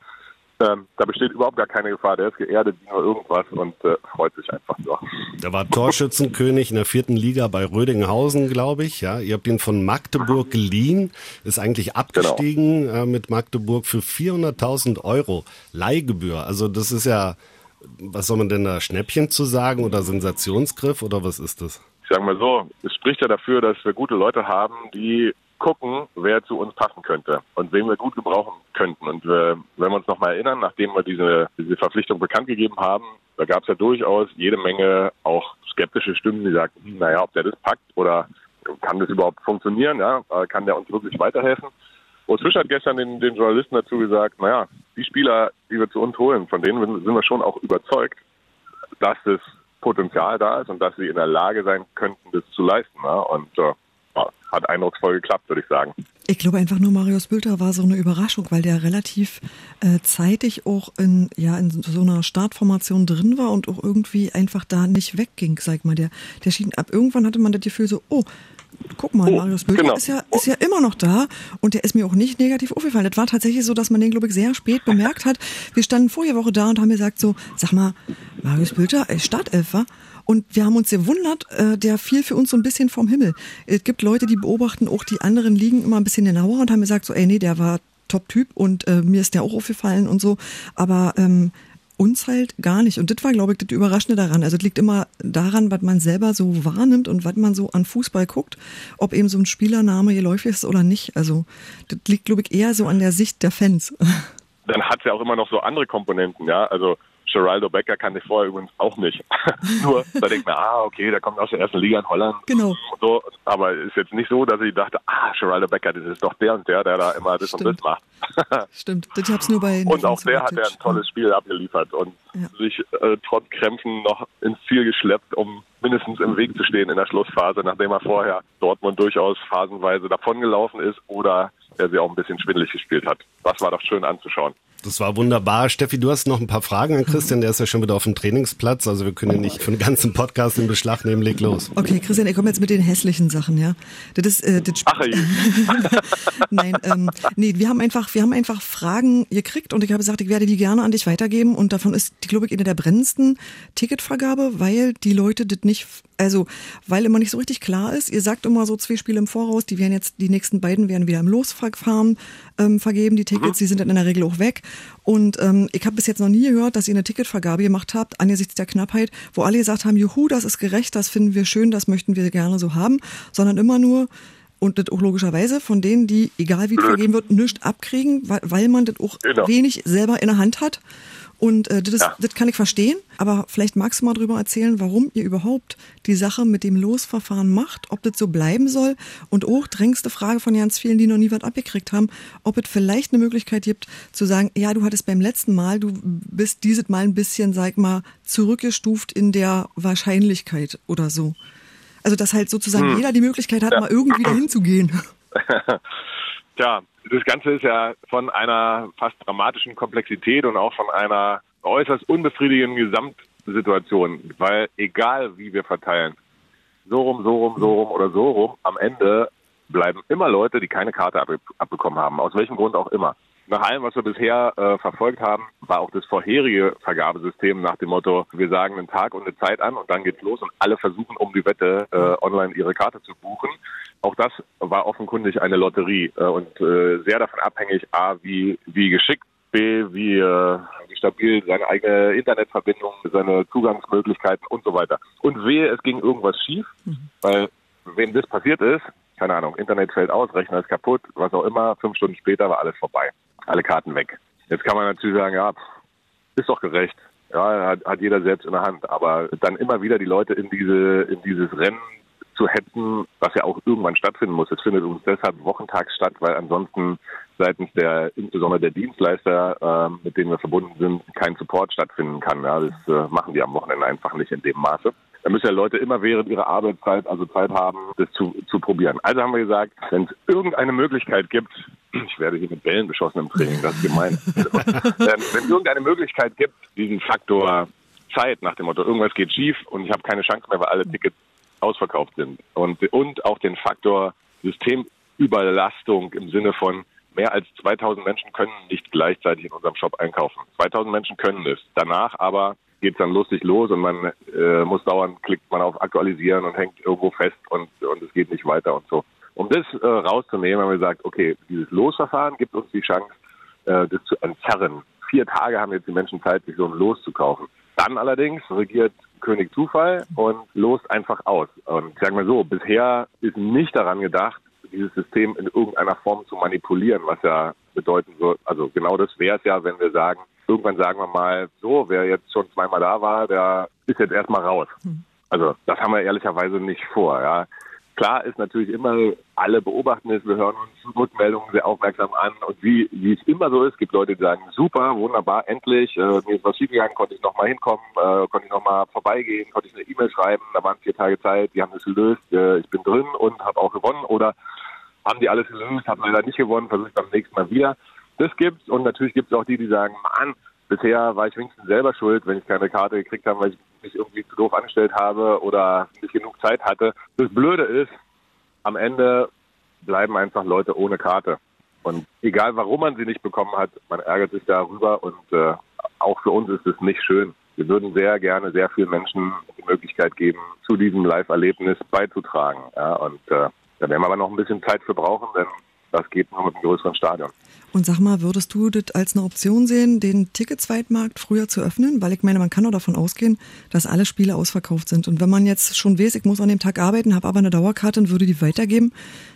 Ähm, da besteht überhaupt gar keine Gefahr. Der ist geerdet wie nur irgendwas und äh, freut sich einfach nur. Der war Torschützenkönig in der vierten Liga bei Rödinghausen, glaube ich. Ja, ihr habt ihn von Magdeburg geliehen, ist eigentlich abgestiegen genau. äh, mit Magdeburg für 400.000 Euro Leihgebühr. Also das ist ja, was soll man denn da Schnäppchen zu sagen oder Sensationsgriff oder was ist das? Ich sage mal so, es spricht ja dafür, dass wir gute Leute haben, die gucken, wer zu uns passen könnte und wen wir gut gebrauchen könnten. Und äh, wenn wir uns nochmal erinnern, nachdem wir diese, diese Verpflichtung bekannt gegeben haben, da gab es ja durchaus jede Menge auch skeptische Stimmen, die sagten, hm, naja, ob der das packt oder kann das überhaupt funktionieren, ja, äh, kann der uns wirklich weiterhelfen. Urs Fisch hat gestern den, den Journalisten dazu gesagt, naja, die Spieler, die wir zu uns holen, von denen sind wir schon auch überzeugt, dass das Potenzial da ist und dass sie in der Lage sein könnten, das zu leisten. Ja? Und äh, hat eindrucksvoll geklappt, würde ich sagen. Ich glaube einfach nur, Marius Bülter war so eine Überraschung, weil der relativ äh, zeitig auch in, ja, in so einer Startformation drin war und auch irgendwie einfach da nicht wegging, sag mal. Der, der schien, ab irgendwann hatte man das Gefühl so, oh, guck mal, oh, Marius Bülter genau. ist, ja, ist ja immer noch da und der ist mir auch nicht negativ aufgefallen. Das war tatsächlich so, dass man den, glaube ich, sehr spät bemerkt hat. Wir standen vorige Woche da und haben gesagt so, sag mal, Marius Bülter, ist Startelfer? Und wir haben uns gewundert, äh, der fiel für uns so ein bisschen vom Himmel. Es gibt Leute, die beobachten auch die anderen Ligen immer ein bisschen genauer und haben gesagt so, ey, nee, der war Top-Typ und äh, mir ist der auch aufgefallen und so. Aber ähm, uns halt gar nicht. Und das war, glaube ich, das Überraschende daran. Also es liegt immer daran, was man selber so wahrnimmt und was man so an Fußball guckt, ob eben so ein Spielername geläufig ist oder nicht. Also das liegt, glaube ich, eher so an der Sicht der Fans. Dann hat es ja auch immer noch so andere Komponenten, ja. Also Geraldo Becker kannte ich vorher übrigens auch nicht. Nur, da denkt man, ah, okay, der kommt aus der ersten Liga in Holland. Genau. So, aber es ist jetzt nicht so, dass ich dachte, ah, Geraldo Becker, das ist doch der und der, der da immer das Stimmt. und das macht. Stimmt, das hab's nur bei Und auch der hat ja ein tolles Spiel abgeliefert und ja. sich äh, trotz Krämpfen noch ins Ziel geschleppt, um mindestens im Weg zu stehen in der Schlussphase, nachdem er vorher Dortmund durchaus phasenweise davongelaufen ist oder er sie auch ein bisschen schwindelig gespielt hat. Das war doch schön anzuschauen. Das war wunderbar. Steffi, du hast noch ein paar Fragen an Christian, der ist ja schon wieder auf dem Trainingsplatz, also wir können ja nicht für den ganzen Podcast in Beschlag nehmen, leg los. Okay, Christian, ich komme jetzt mit den hässlichen Sachen, ja. Das ist, äh, das Ach, Nein, ähm, nee, wir haben einfach, wir haben einfach Fragen gekriegt und ich habe gesagt, ich werde die gerne an dich weitergeben und davon ist die, glaube ich, eine der brennendsten Ticketvergabe, weil die Leute das nicht, also, weil immer nicht so richtig klar ist. Ihr sagt immer so zwei Spiele im Voraus, die werden jetzt, die nächsten beiden werden wieder im Losverfahren ähm, vergeben, die Tickets, die sind dann in der Regel auch weg. Und ähm, ich habe bis jetzt noch nie gehört, dass ihr eine Ticketvergabe gemacht habt, angesichts der Knappheit, wo alle gesagt haben, juhu, das ist gerecht, das finden wir schön, das möchten wir gerne so haben, sondern immer nur, und das auch logischerweise von denen, die, egal wie es vergeben wird, nichts abkriegen, weil, weil man das auch Genau. wenig selber in der Hand hat. Und äh, das, Ja. das kann ich verstehen, aber vielleicht magst du mal drüber erzählen, warum ihr überhaupt die Sache mit dem Losverfahren macht, ob das so bleiben soll und auch drängste Frage von ganz vielen, die noch nie was abgekriegt haben, ob es vielleicht eine Möglichkeit gibt zu sagen, ja, du hattest beim letzten Mal, du bist dieses Mal ein bisschen, sag mal, zurückgestuft in der Wahrscheinlichkeit oder so. Also dass halt sozusagen Hm. jeder die Möglichkeit hat, Ja. mal irgendwie dahin zu gehen. Tja, das Ganze ist ja von einer fast dramatischen Komplexität und auch von einer äußerst unbefriedigenden Gesamtsituation, weil egal wie wir verteilen, so rum, so rum, so rum oder so rum, am Ende bleiben immer Leute, die keine Karte ab abbekommen haben, aus welchem Grund auch immer. Nach allem, was wir bisher äh, verfolgt haben, war auch das vorherige Vergabesystem nach dem Motto, wir sagen einen Tag und eine Zeit an und dann geht's los und alle versuchen um die Wette äh, online ihre Karte zu buchen. Auch das war offenkundig eine Lotterie äh, und äh, sehr davon abhängig, a, wie, wie geschickt, b, wie, äh, wie stabil seine eigene Internetverbindung, seine Zugangsmöglichkeiten und so weiter. Und wehe, es ging irgendwas schief, weil wenn das passiert ist, keine Ahnung, Internet fällt aus, Rechner ist kaputt, was auch immer, fünf Stunden später war alles vorbei. Alle Karten weg. Jetzt kann man natürlich sagen, ja, ist doch gerecht. Ja, hat, hat jeder selbst in der Hand. Aber dann immer wieder die Leute in diese, in dieses Rennen zu hetzen, was ja auch irgendwann stattfinden muss. Es findet uns deshalb wochentags statt, weil ansonsten seitens der, insbesondere der Dienstleister, ähm, mit denen wir verbunden sind, kein Support stattfinden kann. Ja, das äh, machen die am Wochenende einfach nicht in dem Maße. Da müssen ja Leute immer während ihrer Arbeitszeit, also Zeit haben, das zu, zu probieren. Also haben wir gesagt, wenn es irgendeine Möglichkeit gibt, ich werde hier mit Bällen beschossen im Training, das ist gemein. wenn wenn es irgendeine Möglichkeit gibt, diesen Faktor Zeit nach dem Motto, irgendwas geht schief und ich habe keine Chance mehr, weil alle Tickets ausverkauft sind. Und, und auch den Faktor Systemüberlastung im Sinne von mehr als 2000 Menschen können nicht gleichzeitig in unserem Shop einkaufen. 2000 Menschen können es. Danach aber geht es dann lustig los und man äh, muss dauernd, klickt man auf Aktualisieren und hängt irgendwo fest und, und es geht nicht weiter und so. Um das äh, rauszunehmen, haben wir gesagt, okay, dieses Losverfahren gibt uns die Chance, äh, das zu entzerren. Vier Tage haben jetzt die Menschen Zeit, sich so ein Los zu kaufen. Dann allerdings regiert König Zufall und lost einfach aus. Und sagen wir so, bisher ist nicht daran gedacht, dieses System in irgendeiner Form zu manipulieren, was ja bedeuten wird, also genau das wäre es ja, wenn wir sagen, irgendwann sagen wir mal, so, wer jetzt schon zweimal da war, der ist jetzt erstmal raus. Also das haben wir ehrlicherweise nicht vor. Ja. Klar ist natürlich immer, alle beobachten es, wir hören uns Rückmeldungen sehr aufmerksam an und wie, wie es immer so ist, gibt Leute, die sagen, super, wunderbar, endlich, äh, mir ist was schiefgegangen, konnte ich nochmal hinkommen, äh, konnte ich nochmal vorbeigehen, konnte ich eine E-Mail schreiben, da waren vier Tage Zeit, die haben das gelöst, äh, ich bin drin und habe auch gewonnen oder haben die alles gelöst, haben leider nicht gewonnen, versuche ich beim nächsten Mal wieder. Das gibt's und natürlich gibt es auch die, die sagen, Mann, bisher war ich wenigstens selber schuld, wenn ich keine Karte gekriegt habe, weil ich mich irgendwie zu doof angestellt habe oder nicht genug Zeit hatte. Das Blöde ist, am Ende bleiben einfach Leute ohne Karte. Und egal warum man sie nicht bekommen hat, man ärgert sich darüber und äh, auch für uns ist es nicht schön. Wir würden sehr gerne sehr vielen Menschen die Möglichkeit geben, zu diesem Live-Erlebnis beizutragen. Ja, und äh, da werden wir aber noch ein bisschen Zeit für brauchen, denn das geht nur mit einem größeren Stadion. Und sag mal, würdest du das als eine Option sehen, den Ticketsweitmarkt früher zu öffnen? Weil ich meine, man kann doch davon ausgehen, dass alle Spiele ausverkauft sind. Und wenn man jetzt schon weiß, ich muss an dem Tag arbeiten, habe aber eine Dauerkarte und würde die weitergeben,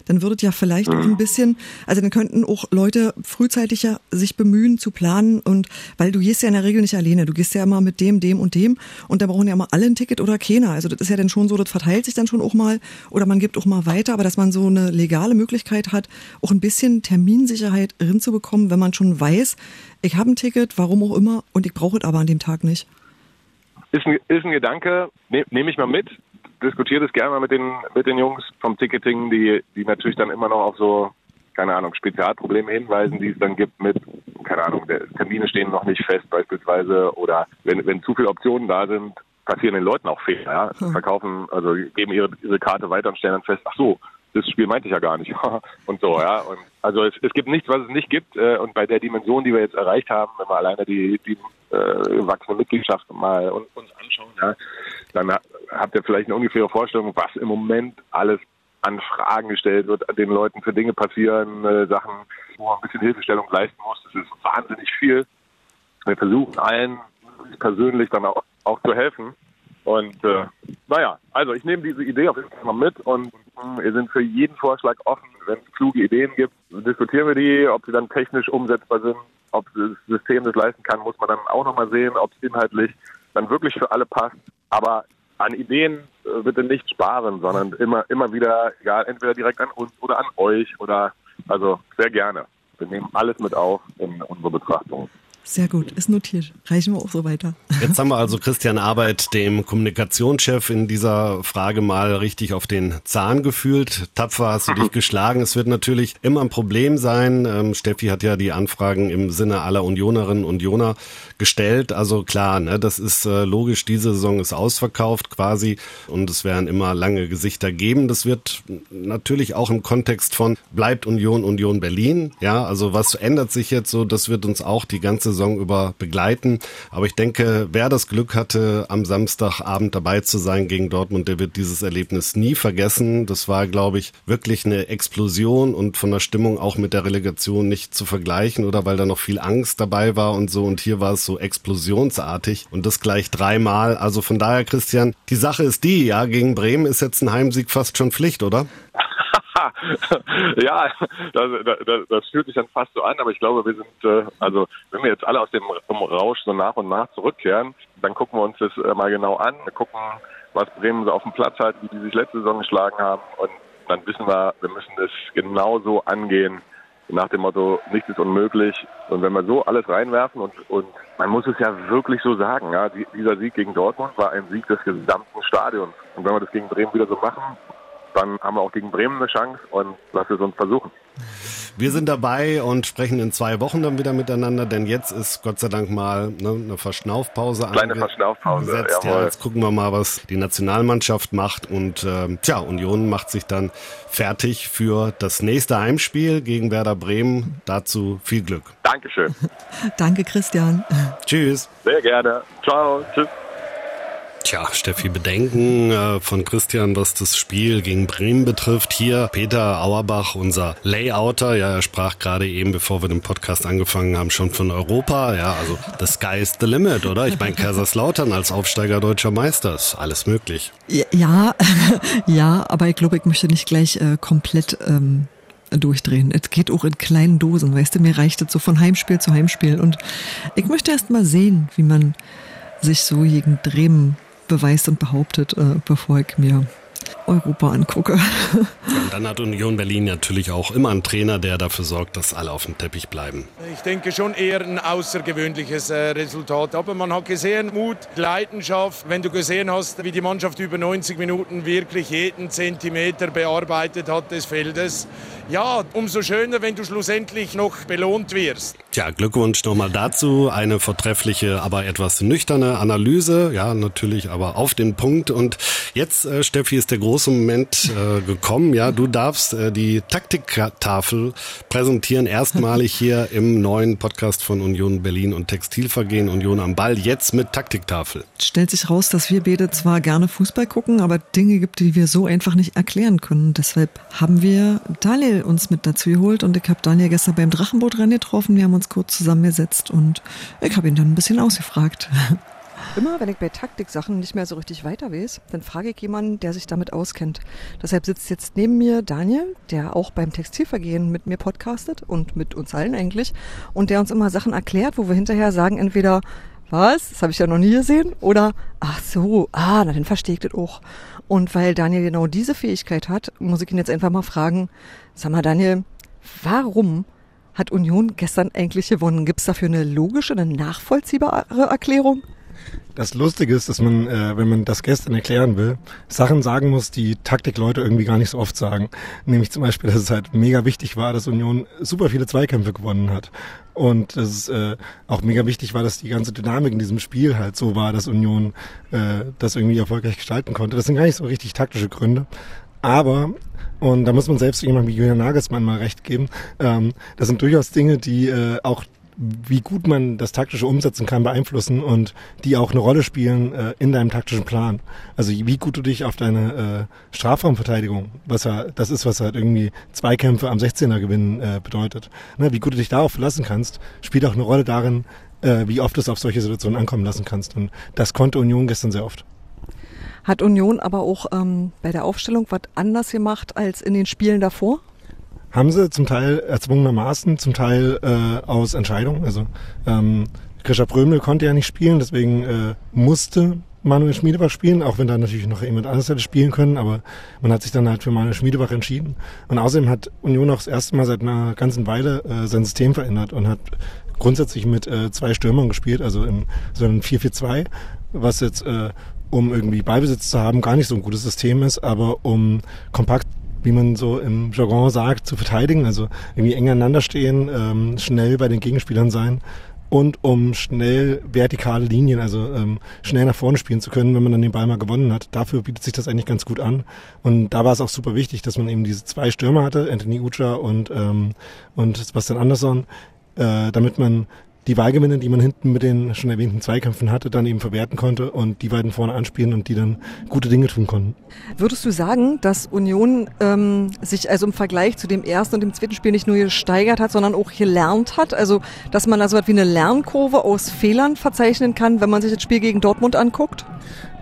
dann würde es ja vielleicht auch ein bisschen, also dann könnten auch Leute frühzeitiger sich bemühen zu planen und weil du gehst ja in der Regel nicht alleine, du gehst ja immer mit dem, dem und dem und da brauchen ja immer alle ein Ticket oder keiner. Also das ist ja dann schon so, das verteilt sich dann schon auch mal oder man gibt auch mal weiter, aber dass man so eine legale Möglichkeit hat, auch ein bisschen Terminsicherheit rinzubekommen, wenn man schon weiß, ich habe ein Ticket, warum auch immer, und ich brauche es aber an dem Tag nicht. Ist ein, ist ein Gedanke, ne, nehme ich mal mit, diskutiere das gerne mal mit den, mit den Jungs vom Ticketing, die, die natürlich dann immer noch auf so, keine Ahnung, Spezialprobleme hinweisen, die es dann gibt mit, keine Ahnung, der Termin beispielsweise oder wenn, wenn zu viele Optionen da sind, passieren den Leuten auch Fehler. Ja? Hm. Verkaufen, also geben ihre, ihre Karte weiter und stellen dann fest, ach so, das Spiel meinte ich ja gar nicht. und so, ja. Und also es, es gibt nichts, was es nicht gibt. Äh, und bei der Dimension, die wir jetzt erreicht haben, wenn wir alleine die, die äh, wachsende Mitgliedschaft mal un- uns anschauen, ja, dann ha- habt ihr vielleicht eine ungefähre Vorstellung, was im Moment alles an Fragen gestellt wird, den Leuten für Dinge passieren, äh, Sachen, wo man ein bisschen Hilfestellung leisten muss. Das ist wahnsinnig viel. Wir versuchen allen persönlich dann auch, auch zu helfen. Und äh, naja, also ich nehme diese Idee auf jeden Fall mal mit und mh, wir sind für jeden Vorschlag offen. Wenn es kluge Ideen gibt, diskutieren wir die, ob sie dann technisch umsetzbar sind, ob das System das leisten kann, muss man dann auch nochmal sehen, ob es inhaltlich dann wirklich für alle passt. Aber an Ideen äh, bitte nicht sparen, sondern immer, immer wieder, egal, entweder direkt an uns oder an euch oder also sehr gerne. Wir nehmen alles mit auf in unsere Betrachtung. Sehr gut, ist notiert. Reichen wir auch so weiter. Jetzt haben wir also Christian Arbeit, dem Kommunikationschef, in dieser Frage mal richtig auf den Zahn gefühlt. Tapfer hast du dich geschlagen. Es wird natürlich immer ein Problem sein. Ähm, Steffi hat ja die Anfragen im Sinne aller Unionerinnen und Unioner gestellt. Also klar, ne, das ist äh, logisch. Diese Saison ist ausverkauft quasi und es werden immer lange Gesichter geben. Das wird natürlich auch im Kontext von bleibt Union Union Berlin. Ja, also was ändert sich jetzt so? Das wird uns auch die ganze Saison über begleiten. Aber ich denke, wer das Glück hatte, am Samstagabend dabei zu sein gegen Dortmund, der wird dieses Erlebnis nie vergessen. Das war, glaube ich, wirklich eine Explosion und von der Stimmung auch mit der Relegation nicht zu vergleichen oder weil da noch viel Angst dabei war und so. Und hier war es so explosionsartig und das gleich dreimal. Also von daher, Christian, die Sache ist die, ja, gegen Bremen ist jetzt ein Heimsieg fast schon Pflicht, oder? ja, das, das, das fühlt sich dann fast so an, aber ich glaube, wir sind, äh, also wenn wir jetzt alle aus dem Rausch so nach und nach zurückkehren, dann gucken wir uns das äh, mal genau an, wir gucken, was Bremen so auf dem Platz hat, wie die sich letzte Saison geschlagen haben und dann wissen wir, wir müssen das genauso angehen, nach dem Motto, nichts ist unmöglich. Und wenn wir so alles reinwerfen und, und man muss es ja wirklich so sagen, ja, die, dieser Sieg gegen Dortmund war ein Sieg des gesamten Stadions. Und wenn wir das gegen Bremen wieder so machen, dann haben wir auch gegen Bremen eine Chance und lass es uns versuchen. Wir sind dabei und sprechen in zwei Wochen dann wieder miteinander, denn jetzt ist Gott sei Dank mal ne, eine Verschnaufpause Kleine Verschnaufpause, gesetzt. Ja, jetzt gucken wir mal, was die Nationalmannschaft macht und ähm, tja, Union macht sich dann fertig für das nächste Heimspiel gegen Werder Bremen. Dazu viel Glück. Dankeschön. Danke, Christian. Tschüss. Sehr gerne. Ciao. Tschüss. Tja, Steffi, Bedenken äh, von Christian, was das Spiel gegen Bremen betrifft. Hier Peter Auerbach, unser Layouter. Ja, er sprach gerade eben, bevor wir den Podcast angefangen haben, schon von Europa. Ja, also the sky is the limit, oder? Ich meine, Kaiserslautern als Aufsteiger deutscher Meister ist alles möglich. Ja, ja, aber ich glaube, ich möchte nicht gleich äh, komplett ähm, durchdrehen. Es geht auch in kleinen Dosen, weißt du, mir reicht es so von Heimspiel zu Heimspiel. Und ich möchte erst mal sehen, wie man sich so gegen Bremen beweist und behauptet, äh, bevor ich mir Europa angucke. Und dann hat Union Berlin natürlich auch immer einen Trainer, der dafür sorgt, dass alle auf dem Teppich bleiben. Ich denke schon eher ein außergewöhnliches äh, Resultat. Aber man hat gesehen, Mut, Leidenschaft. Wenn du gesehen hast, wie die Mannschaft über 90 Minuten wirklich jeden Zentimeter bearbeitet hat des Feldes. Ja, umso schöner, wenn du schlussendlich noch belohnt wirst. Tja, Glückwunsch nochmal dazu. Eine vortreffliche, aber etwas nüchterne Analyse. Ja, natürlich, aber auf den Punkt. Und jetzt, äh, Steffi, ist der große Moment äh, gekommen. Ja, du darfst äh, die Taktiktafel präsentieren. Erstmalig hier im neuen Podcast von Union Berlin und Textilvergehen Union am Ball. Jetzt mit Taktiktafel. Stellt sich raus, dass wir beide zwar gerne Fußball gucken, aber Dinge gibt, die wir so einfach nicht erklären können. Deshalb haben wir Daniel uns mit dazu geholt und ich habe Daniel gestern beim Drachenboot dran getroffen. Wir haben uns kurz zusammengesetzt und ich habe ihn dann ein bisschen ausgefragt. Immer wenn ich bei Taktiksachen nicht mehr so richtig weiter weiß, dann frage ich jemanden, der sich damit auskennt. Deshalb sitzt jetzt neben mir Daniel, der auch beim Textilvergehen mit mir podcastet und mit uns allen eigentlich und der uns immer Sachen erklärt, wo wir hinterher sagen entweder was, das habe ich ja noch nie gesehen oder ach so, ah, na dann verstehe ich das auch. Und weil Daniel genau diese Fähigkeit hat, muss ich ihn jetzt einfach mal fragen, sag mal Daniel, warum hat Union gestern eigentlich gewonnen? Gibt es dafür eine logische, eine nachvollziehbare Erklärung? Das Lustige ist, dass man, äh, wenn man das gestern erklären will, Sachen sagen muss, die Taktikleute irgendwie gar nicht so oft sagen. Nämlich zum Beispiel, dass es halt mega wichtig war, dass Union super viele Zweikämpfe gewonnen hat. Und dass es äh, auch mega wichtig war, dass die ganze Dynamik in diesem Spiel halt so war, dass Union äh, das irgendwie erfolgreich gestalten konnte. Das sind gar nicht so richtig taktische Gründe. Aber und da muss man selbst jemand wie Julian Nagelsmann mal recht geben. Ähm, das sind durchaus Dinge, die äh, auch wie gut man das taktische umsetzen kann, beeinflussen und die auch eine Rolle spielen äh, in deinem taktischen Plan. Also wie gut du dich auf deine äh, Strafraumverteidigung, was ja das ist, was halt irgendwie Zweikämpfe am 16er gewinnen äh, bedeutet, ne, wie gut du dich darauf verlassen kannst, spielt auch eine Rolle darin, äh, wie oft du es auf solche Situationen ankommen lassen kannst. Und das konnte Union gestern sehr oft. Hat Union aber auch ähm, bei der Aufstellung was anders gemacht als in den Spielen davor? Haben sie zum Teil erzwungenermaßen, zum Teil äh, aus Entscheidung. Also ähm, Grisha Brömel konnte ja nicht spielen, deswegen äh, musste Manuel Schmiedebach spielen, auch wenn da natürlich noch jemand anderes hätte spielen können, aber man hat sich dann halt für Manuel Schmiedebach entschieden. Und außerdem hat Union auch das erste Mal seit einer ganzen Weile äh, sein System verändert und hat grundsätzlich mit äh, zwei Stürmern gespielt, also im so einem 4-4-2, was jetzt äh, um irgendwie Ballbesitz zu haben, gar nicht so ein gutes System ist, aber um kompakt wie man so im Jargon sagt, zu verteidigen, also irgendwie eng aneinander stehen, ähm, schnell bei den Gegenspielern sein und um schnell vertikale Linien, also ähm, schnell nach vorne spielen zu können, wenn man dann den Ball mal gewonnen hat. Dafür bietet sich das eigentlich ganz gut an. Und da war es auch super wichtig, dass man eben diese zwei Stürmer hatte, Anthony Ucha und, ähm, und Sebastian Andersson, äh, damit man die Wahlgewinne, die man hinten mit den schon erwähnten Zweikämpfen hatte, dann eben verwerten konnte und die beiden vorne anspielen und die dann gute Dinge tun konnten. Würdest du sagen, dass Union ähm, sich also im Vergleich zu dem ersten und dem zweiten Spiel nicht nur gesteigert hat, sondern auch gelernt hat? Also, dass man also wie eine Lernkurve aus Fehlern verzeichnen kann, wenn man sich das Spiel gegen Dortmund anguckt?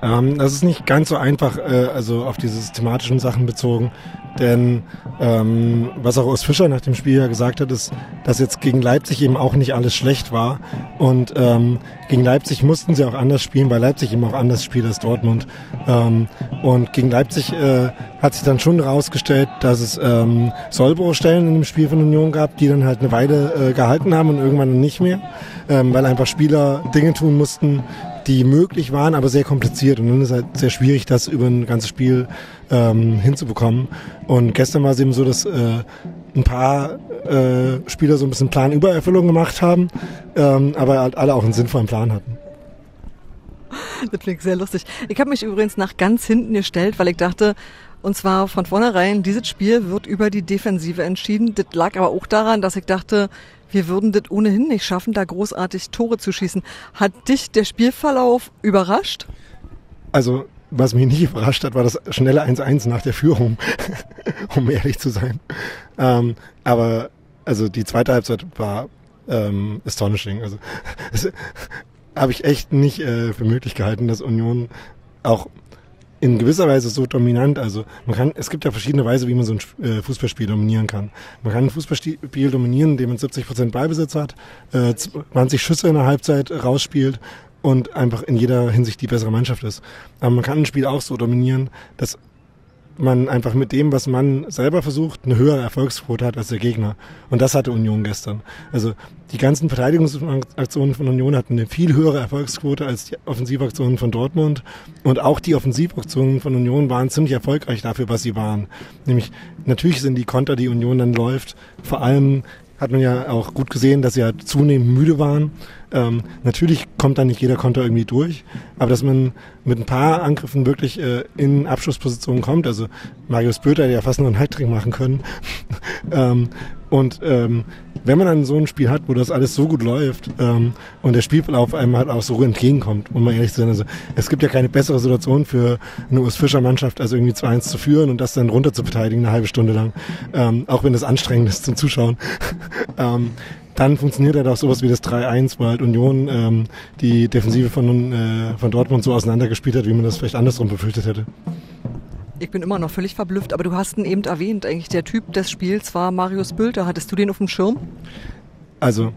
Ähm, das ist nicht ganz so einfach, äh, also auf diese systematischen Sachen bezogen. Denn ähm, was auch Urs Fischer nach dem Spiel ja gesagt hat, ist, dass jetzt gegen Leipzig eben auch nicht alles schlecht war. Und ähm, gegen Leipzig mussten sie auch anders spielen, weil Leipzig eben auch anders spielt als Dortmund. Ähm, und gegen Leipzig äh, hat sich dann schon herausgestellt, dass es ähm, Sollbruchstellen in dem Spiel von Union gab, die dann halt eine Weile äh, gehalten haben und irgendwann nicht mehr, ähm, weil einfach Spieler Dinge tun mussten, die möglich waren, aber sehr kompliziert. Und dann ist es halt sehr schwierig, das über ein ganzes Spiel ähm, hinzubekommen. Und gestern war es eben so, dass äh, ein paar äh, Spieler so ein bisschen Planübererfüllung gemacht haben, ähm, aber halt alle auch einen sinnvollen Plan hatten. Das klingt sehr lustig. Ich habe mich übrigens nach ganz hinten gestellt, weil ich dachte, und zwar von vornherein, dieses Spiel wird über die Defensive entschieden. Das lag aber auch daran, dass ich dachte, wir würden das ohnehin nicht schaffen, da großartig Tore zu schießen. Hat dich der Spielverlauf überrascht? Also, was mich nicht überrascht hat, war das schnelle 1-1 nach der Führung, um ehrlich zu sein. Ähm, aber also die zweite Halbzeit war ähm, astonishing. Also habe ich echt nicht äh, für möglich gehalten, dass Union auch in gewisser Weise so dominant. Also man kann, es gibt ja verschiedene Weise, wie man so ein äh, Fußballspiel dominieren kann. Man kann ein Fußballspiel dominieren, indem man 70 Prozent Ballbesitz hat, äh, 20 Schüsse in der Halbzeit rausspielt und einfach in jeder Hinsicht die bessere Mannschaft ist. Aber man kann ein Spiel auch so dominieren, dass man einfach mit dem, was man selber versucht, eine höhere Erfolgsquote hat als der Gegner. Und das hatte Union gestern. Also die ganzen Verteidigungsaktionen von Union hatten eine viel höhere Erfolgsquote als die Offensivaktionen von Dortmund. Und auch die Offensivaktionen von Union waren ziemlich erfolgreich dafür, was sie waren. Nämlich, natürlich sind die Konter, die Union dann läuft, vor allem hat man ja auch gut gesehen, dass sie halt zunehmend müde waren. Ähm, natürlich kommt da nicht jeder Konter irgendwie durch, aber dass man mit ein paar Angriffen wirklich äh, in Abschlusspositionen kommt, also Marius Böter hätte ja fast noch einen Hattrick machen können. ähm, und ähm, wenn man dann so ein Spiel hat, wo das alles so gut läuft ähm, und der Spielverlauf einem halt auch so entgegenkommt, um mal ehrlich zu sein, also es gibt ja keine bessere Situation für eine US Fischer Mannschaft, als irgendwie 2-1 zu führen und das dann runter zu verteidigen eine halbe Stunde lang, ähm, auch wenn das anstrengend ist zum Zuschauen. ähm, dann funktioniert halt auch sowas wie das 3-1, wo halt Union ähm, die Defensive von, äh, von Dortmund so auseinandergespielt hat, wie man das vielleicht andersrum befürchtet hätte. Ich bin immer noch völlig verblüfft, aber du hast ihn eben erwähnt, eigentlich der Typ des Spiels war Marius Bülter. Hattest du den auf dem Schirm? Also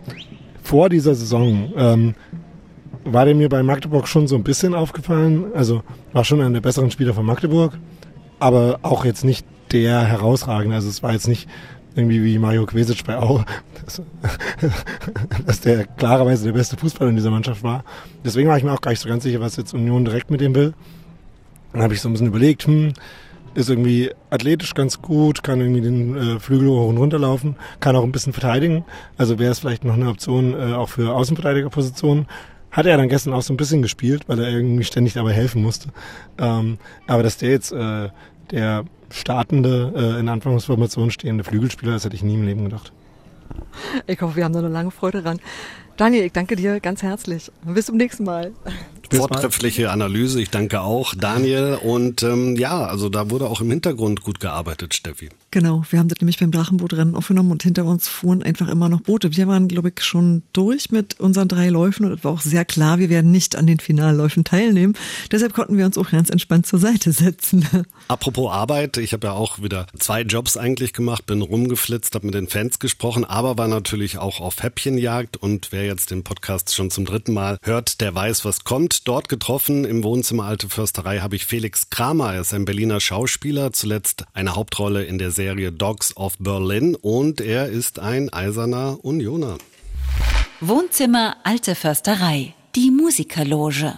vor dieser Saison ähm, war der mir bei Magdeburg schon so ein bisschen aufgefallen. Also war schon einer der besseren Spieler von Magdeburg, aber auch jetzt nicht der herausragende. Also es war jetzt nicht irgendwie wie Mario Kvesic bei Aue, dass, dass der klarerweise der beste Fußballer in dieser Mannschaft war. Deswegen war ich mir auch gar nicht so ganz sicher, was jetzt Union direkt mit dem will. Dann habe ich so ein bisschen überlegt, hm, ist irgendwie athletisch ganz gut, kann irgendwie den äh, Flügel hoch und runter laufen, kann auch ein bisschen verteidigen. Also wäre es vielleicht noch eine Option äh, auch für Außenverteidigerpositionen. Hat er dann gestern auch so ein bisschen gespielt, weil er irgendwie ständig dabei helfen musste. Ähm, aber dass der jetzt äh, der startende, äh, in Anfangsformation stehende Flügelspieler ist, hätte ich nie im Leben gedacht. Ich hoffe, wir haben da eine lange Freude dran. Daniel, ich danke dir ganz herzlich. Bis zum nächsten Mal. Vortreffliche Analyse, ich danke auch Daniel. Und ähm, ja, also da wurde auch im Hintergrund gut gearbeitet, Steffi. Genau, wir haben das nämlich beim Drachenbootrennen aufgenommen und hinter uns fuhren einfach immer noch Boote. Wir waren, glaube ich, schon durch mit unseren drei Läufen und es war auch sehr klar, wir werden nicht an den Finalläufen teilnehmen. Deshalb konnten wir uns auch ganz entspannt zur Seite setzen. Apropos Arbeit, ich habe ja auch wieder zwei Jobs eigentlich gemacht, bin rumgeflitzt, habe mit den Fans gesprochen, aber war natürlich auch auf Häppchenjagd und wer jetzt den Podcast schon zum dritten Mal hört, der weiß, was kommt. Dort getroffen im Wohnzimmer Alte Försterei habe ich Felix Kramer, er ist ein Berliner Schauspieler, zuletzt eine Hauptrolle in der Serie Dogs of Berlin und er ist ein eiserner Unioner. Wohnzimmer Alte Försterei, die Musikerloge.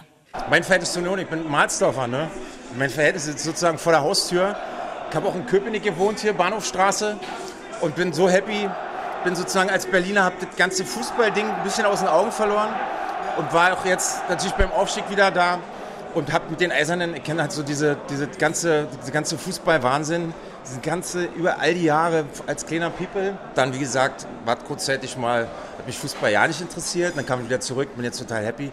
Mein Verhältnis zur Union, ich bin Marsdorfer, ne? Mein Verhältnis ist sozusagen vor der Haustür. Ich habe auch in Köpenick gewohnt, hier Bahnhofstraße und bin so happy, bin sozusagen als Berliner, habe das ganze Fußballding ein bisschen aus den Augen verloren und war auch jetzt natürlich beim Aufstieg wieder da und habe mit den Eisernen, ich kenne halt so diese, diese ganze, diese ganze Fußball-Wahnsinn, diese ganze, über all die Jahre als kleiner People. Dann, wie gesagt, war kurzzeitig mal, hat mich Fußball ja nicht interessiert, dann kam ich wieder zurück, bin jetzt total happy.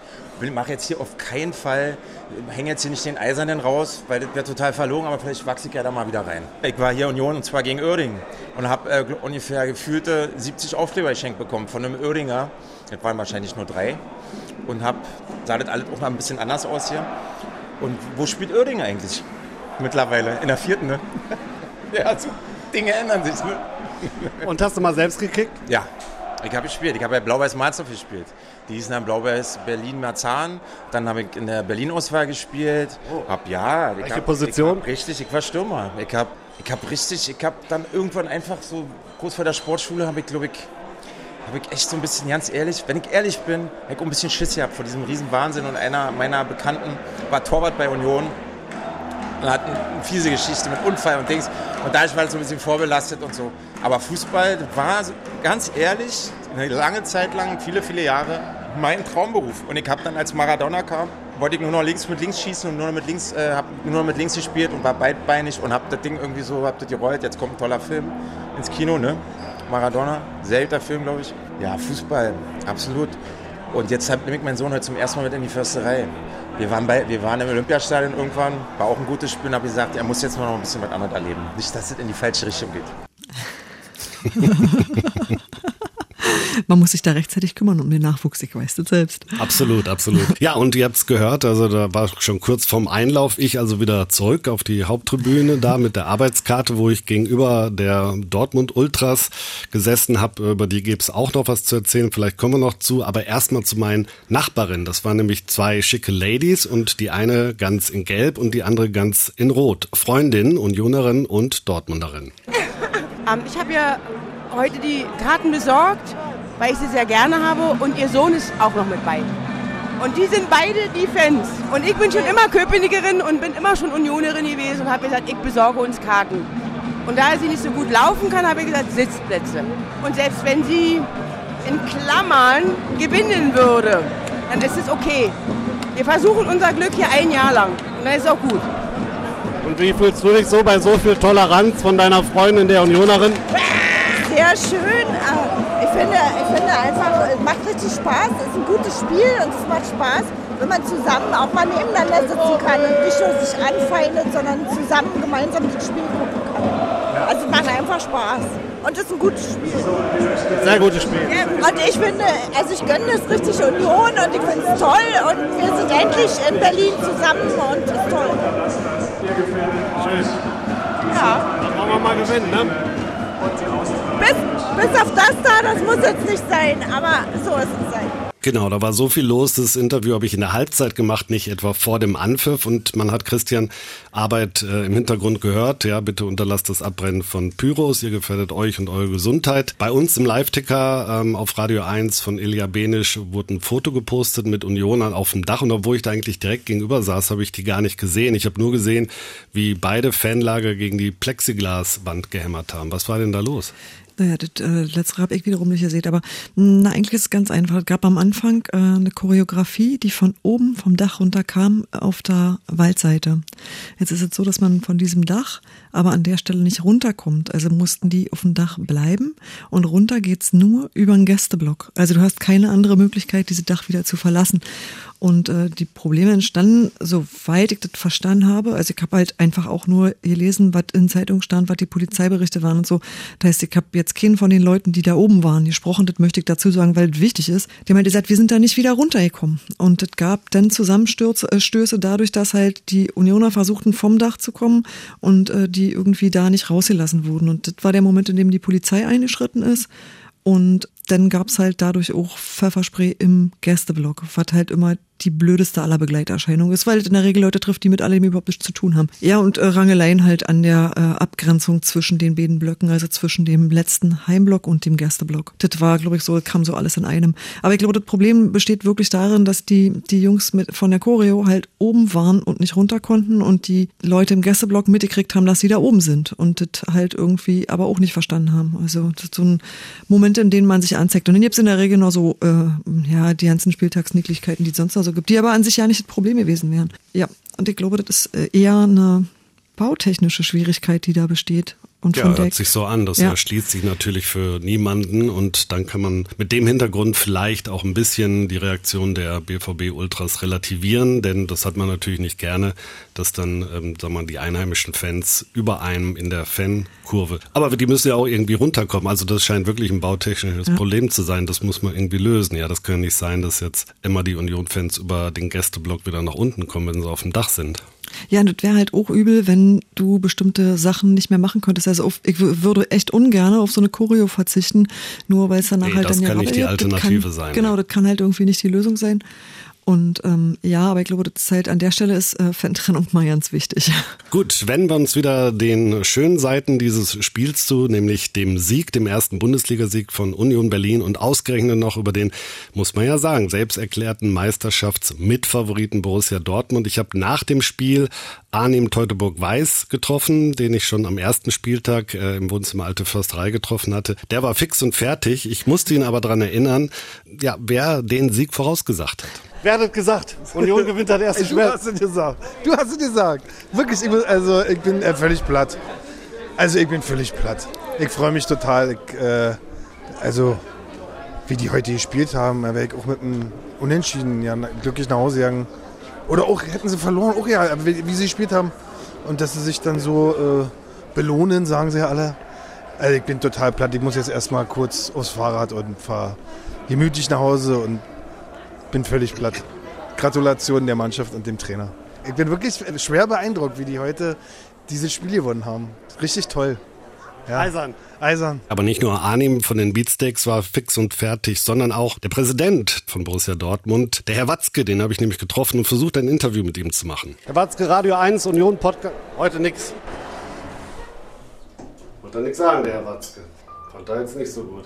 Mache jetzt hier auf keinen Fall, hänge jetzt hier nicht den Eisernen raus, weil das wäre total verlogen, aber vielleicht wachse ich ja da mal wieder rein. Ich war hier Union und zwar gegen Oerding und habe äh, ungefähr gefühlte 70 Aufkleber geschenkt bekommen von einem Oerdinger. Das waren wahrscheinlich nur drei und hab, sah das alles auch mal ein bisschen anders aus hier. Und wo spielt Oerding eigentlich? Mittlerweile, in der vierten, ne? ja, so Dinge ändern sich, ne? Und hast du mal selbst gekickt? Ja, ich habe gespielt. Ich habe bei Blau-Weiß Marzhof gespielt. Die hießen dann Blau-Weiß Berlin-Marzahn. Dann habe ich in der Berlin-Auswahl gespielt. Oh. Hab, ja, Welche Position? Ich hab richtig, ich war Stürmer. Ich habe ich hab richtig, ich habe dann irgendwann einfach so kurz vor der Sportschule habe ich, glaube ich, habe ich echt so ein bisschen, ganz ehrlich, wenn ich ehrlich bin, habe ich auch ein bisschen Schiss gehabt vor diesem riesen Wahnsinn und einer meiner Bekannten war Torwart bei Union und hat eine fiese Geschichte mit Unfall und Dings und dadurch war es so ein bisschen vorbelastet und so. Aber Fußball war ganz ehrlich eine lange Zeit lang, viele, viele Jahre mein Traumberuf und ich habe dann als Maradona kam, wollte ich nur noch links mit links schießen und nur noch mit links, äh, habe nur noch mit links gespielt und war beidbeinig und habe das Ding irgendwie so, habe das gerollt, jetzt kommt ein toller Film ins Kino, ne? Maradona, seltener Film, glaube ich. Ja, Fußball, absolut. Und jetzt ich meinen Sohn heute zum ersten Mal mit in die Försterei. Wir waren, bei, wir waren im Olympiastadion irgendwann, war auch ein gutes Spiel und habe gesagt, er muss jetzt noch ein bisschen was anderes erleben. Nicht, dass es in die falsche Richtung geht. Man muss sich da rechtzeitig kümmern um den Nachwuchs, ich weiß das selbst. Absolut, absolut. Ja, und ihr habt es gehört, also da war schon kurz vorm Einlauf, ich also wieder zurück auf die Haupttribüne, da mit der Arbeitskarte, wo ich gegenüber der Dortmund Ultras gesessen habe. Über die gibt's auch noch was zu erzählen, vielleicht kommen wir noch zu, aber erstmal zu meinen Nachbarinnen. Das waren nämlich zwei schicke Ladies und die eine ganz in Gelb und die andere ganz in Rot. Freundin, Unionerin und Dortmunderin. Ähm, ich habe ja heute die Karten besorgt, weil ich sie sehr gerne habe und ihr Sohn ist auch noch mit bei. Und die sind beide die Fans. Und ich bin schon immer Köpenigerin und bin immer schon Unionerin gewesen und habe gesagt, ich besorge uns Karten. Und da sie nicht so gut laufen kann, habe ich gesagt, Sitzplätze. Und selbst wenn sie in Klammern gewinnen würde, dann ist es okay. Wir versuchen unser Glück hier ein Jahr lang. Und dann ist es auch gut. Und wie fühlst du dich so bei so viel Toleranz von deiner Freundin, der Unionerin? Sehr schön. Ich finde, ich finde einfach, es macht richtig Spaß. Es ist ein gutes Spiel und es macht Spaß, wenn man zusammen auch mal nebeneinander sitzen kann und nicht nur sich anfeindet, sondern zusammen gemeinsam das Spiel gucken kann. Also es macht einfach Spaß. Und es ist ein gutes Spiel. Sehr gutes Spiel. Und ich finde, also ich gönne das richtig Union und ich finde es toll und wir sind endlich in Berlin zusammen und es ist toll. Schön. Ja. Dann wollen wir mal gewinnen, ne? Bis, bis auf das da, das muss jetzt nicht sein, aber so ist es sein. Genau, da war so viel los. Das Interview habe ich in der Halbzeit gemacht, nicht etwa vor dem Anpfiff. Und man hat Christian Arbeit äh, im Hintergrund gehört. Ja, bitte unterlasst das Abbrennen von Pyros. Ihr gefährdet euch und eure Gesundheit. Bei uns im Live-Ticker ähm, auf Radio 1 von Ilja Benisch wurde ein Foto gepostet mit Unionern auf dem Dach. Und obwohl ich da eigentlich direkt gegenüber saß, habe ich die gar nicht gesehen. Ich habe nur gesehen, wie beide Fanlager gegen die Plexiglaswand gehämmert haben. Was war denn da los? Naja, das äh, letztere habe ich wiederum nicht gesehen, aber na, eigentlich ist es ganz einfach. Es gab am Anfang äh, eine Choreografie, die von oben vom Dach runterkam auf der Waldseite. Jetzt ist es so, dass man von diesem Dach aber an der Stelle nicht runterkommt. Also mussten die auf dem Dach bleiben und runter geht's nur über einen Gästeblock. Also du hast keine andere Möglichkeit, diese Dach wieder zu verlassen. Und äh, die Probleme entstanden, soweit ich das verstanden habe. Also ich habe halt einfach auch nur gelesen, was in Zeitungen stand, was die Polizeiberichte waren und so. Das heißt, ich habe jetzt keinen von den Leuten, die da oben waren, gesprochen. Das möchte ich dazu sagen, weil es wichtig ist. Die haben halt gesagt, wir sind da nicht wieder runtergekommen. Und es gab dann Zusammenstöße äh, dadurch, dass halt die Unioner versuchten, vom Dach zu kommen und äh, die irgendwie da nicht rausgelassen wurden. Und das war der Moment, in dem die Polizei eingeschritten ist. Und dann gab's halt dadurch auch Pfefferspray im Gästeblock, was halt immer die blödeste aller Begleiterscheinungen ist, weil es in der Regel Leute trifft, die mit allem überhaupt nichts zu tun haben. Ja, und äh, Rangeleien halt an der äh, Abgrenzung zwischen den beiden Blöcken, also zwischen dem letzten Heimblock und dem Gästeblock. Das war, glaube ich, so, kam so alles in einem. Aber ich glaube, das Problem besteht wirklich darin, dass die, die Jungs mit, von der Choreo halt oben waren und nicht runter konnten und die Leute im Gästeblock mitgekriegt haben, dass sie da oben sind und das halt irgendwie aber auch nicht verstanden haben. Also das ist so ein Moment, in dem man sich anzeigt. Und dann gibt's in der Regel noch so, äh, ja, die ganzen Spieltagsnicklichkeiten, die es sonst noch so gibt, die aber an sich ja nicht das Problem gewesen wären. Ja, und ich glaube, das ist äh, eher eine bautechnische Schwierigkeit, die da besteht. Und ja, hört sich so an. Das ja. erschließt sich natürlich für niemanden und dann kann man mit dem Hintergrund vielleicht auch ein bisschen die Reaktion der BVB Ultras relativieren, denn das hat man natürlich nicht gerne, dass dann, ähm, sagen wir die einheimischen Fans über einem in der Fankurve. Aber die müssen ja auch irgendwie runterkommen. Also das scheint wirklich ein bautechnisches ja. Problem zu sein. Das muss man irgendwie lösen. Ja, das kann nicht sein, dass jetzt immer die Union-Fans über den Gästeblock wieder nach unten kommen, wenn sie auf dem Dach sind. Ja, und das wäre halt auch übel, wenn du bestimmte Sachen nicht mehr machen könntest. Also auf, ich würde echt ungern auf so eine Choreo verzichten, nur weil es danach nee, halt das dann ja kann nicht die Alternative kann, sein. Genau, das kann halt irgendwie nicht die Lösung sein. Und ähm, ja, aber ich glaube, das ist halt an der Stelle ist äh, Fantrennung mal ganz wichtig. Gut, wenden wir uns wieder den schönen Seiten dieses Spiels zu, nämlich dem Sieg, dem ersten Bundesligasieg von Union Berlin und ausgerechnet noch über den, muss man ja sagen, selbst erklärten Meisterschaftsmitfavoriten Borussia Dortmund. Ich habe nach dem Spiel Arnim Teutoburg-Weiß getroffen, den ich schon am ersten Spieltag äh, im Wohnzimmer Alte Försterei getroffen hatte. Der war fix und fertig. Ich musste ihn aber dran erinnern, ja, wer den Sieg vorausgesagt hat. Wer hat das gesagt? Union gewinnt das erste Spiel. Du hast es gesagt. Du hast es gesagt. Wirklich, ich bin, also ich bin äh, völlig platt. Also ich bin völlig platt. Ich freue mich total. Ich, äh, also wie die heute gespielt haben, wäre ich auch mit einem Unentschieden ja, glücklich nach Hause gegangen. Oder auch hätten sie verloren, auch ja, wie, wie sie gespielt haben. Und dass sie sich dann so äh, belohnen, sagen sie ja alle. Also ich bin total platt. Ich muss jetzt erstmal kurz aufs Fahrrad und fahre gemütlich nach Hause und bin völlig platt. Gratulation der Mannschaft und dem Trainer. Ich bin wirklich schwer beeindruckt, wie die heute dieses Spiel gewonnen haben. Richtig toll. Ja. Eisern. Eisern. Aber nicht nur Arnim von den Beatsteaks war fix und fertig, sondern auch der Präsident von Borussia Dortmund, der Herr Watzke, den habe ich nämlich getroffen und versucht, ein Interview mit ihm zu machen. Herr Watzke, Radio 1, Union Podcast. Heute nix. Wollte er nichts sagen, der Herr Watzke. Fand er jetzt nicht so gut.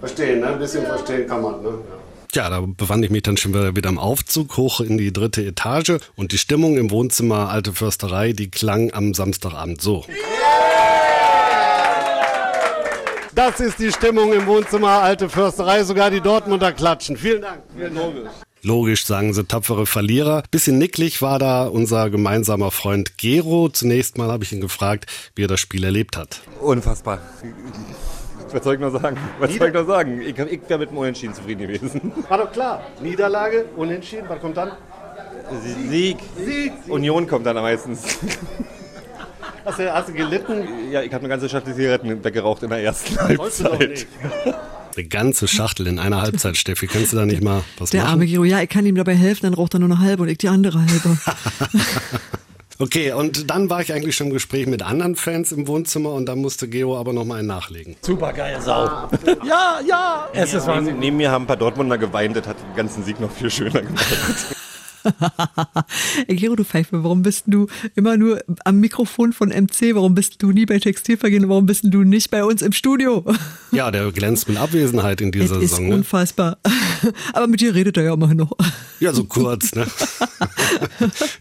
Verstehen, ne? Ein bisschen verstehen kann man, ne? Ja. Ja, da befand ich mich dann schon wieder am Aufzug hoch in die dritte Etage und die Stimmung im Wohnzimmer Alte Försterei, die klang am Samstagabend so. Das ist die Stimmung im Wohnzimmer Alte Försterei, sogar die Dortmunder klatschen. Vielen Dank. Vielen Dank. Logisch, sagen sie tapfere Verlierer. Bisschen nicklig war da unser gemeinsamer Freund Gero. Zunächst mal habe ich ihn gefragt, wie er das Spiel erlebt hat. Unfassbar. Was soll ich noch sagen? Was soll ich noch sagen? Ich, ich wäre mit dem Unentschieden zufrieden gewesen. War doch klar. Niederlage, Unentschieden, was kommt dann? Sieg. Sieg. Union kommt dann am meistens. Hast du, hast du gelitten? Ja, ich habe eine ganze Schachtel Zigaretten weggeraucht in der ersten Halbzeit. Eine ganze Schachtel in einer Halbzeit, Steffi. Kannst du da nicht mal was Der machen? arme Giro, ja, ich kann ihm dabei helfen, dann raucht er nur eine halbe und ich die andere halbe. Okay, und dann war ich eigentlich schon im Gespräch mit anderen Fans im Wohnzimmer und dann musste Geo aber noch mal einen nachlegen. Super geil, Sau. ja, ja. Es ist Neben, Wahnsinn. neben mir haben ein paar Dortmunder geweint, das hat den ganzen Sieg noch viel schöner gemacht. Gero, du Pfeife, warum bist du immer nur am Mikrofon von MC? Warum bist du nie bei Textilvergehen? Warum bist du nicht bei uns im Studio? Ja, der glänzt mit Abwesenheit in dieser Das ist Saison. Ne? unfassbar. Aber mit dir redet er ja immerhin noch. Ja, so kurz, ne?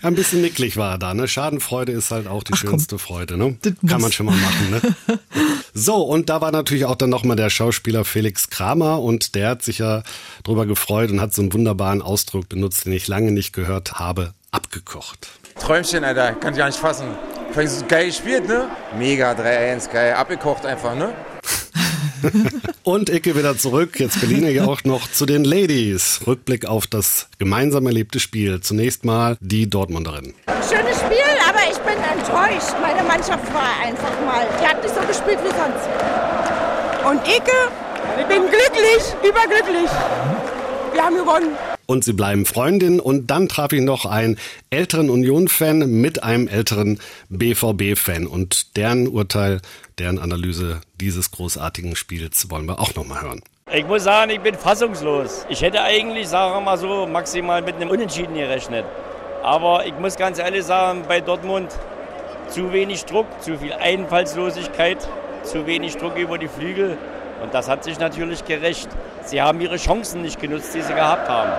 ein bisschen nicklig war er da, ne? Schadenfreude ist halt auch die schönste Freude, ne? Das Kann muss. man schon mal machen, ne? So, und da war natürlich auch dann nochmal der Schauspieler Felix Kramer und der hat sich ja drüber gefreut und hat so einen wunderbaren Ausdruck benutzt, den ich lange nicht gehört habe, abgekocht. Träumchen, Alter, kann ich gar nicht fassen. Allem so geil gespielt, ne? Mega, 3-1, geil, abgekocht einfach, ne? Und Icke wieder zurück. Jetzt Berliner ja auch noch zu den Ladies. Rückblick auf das gemeinsam erlebte Spiel. Zunächst mal die Dortmunderin. Schönes Spiel, aber ich bin enttäuscht. Meine Mannschaft war einfach mal, die hat nicht so gespielt wie sonst. Und Icke, bin glücklich, überglücklich. Wir haben gewonnen. Und sie bleiben Freundin. Und dann traf ich noch einen älteren Union-Fan mit einem älteren BVB-Fan. Und deren Urteil, deren Analyse dieses großartigen Spiels wollen wir auch nochmal hören. Ich muss sagen, ich bin fassungslos. Ich hätte eigentlich, sagen wir mal so, maximal mit einem Unentschieden gerechnet. Aber ich muss ganz ehrlich sagen, bei Dortmund zu wenig Druck, zu viel Einfallslosigkeit, zu wenig Druck über die Flügel. Und das hat sich natürlich gerecht. Sie haben ihre Chancen nicht genutzt, die sie gehabt haben.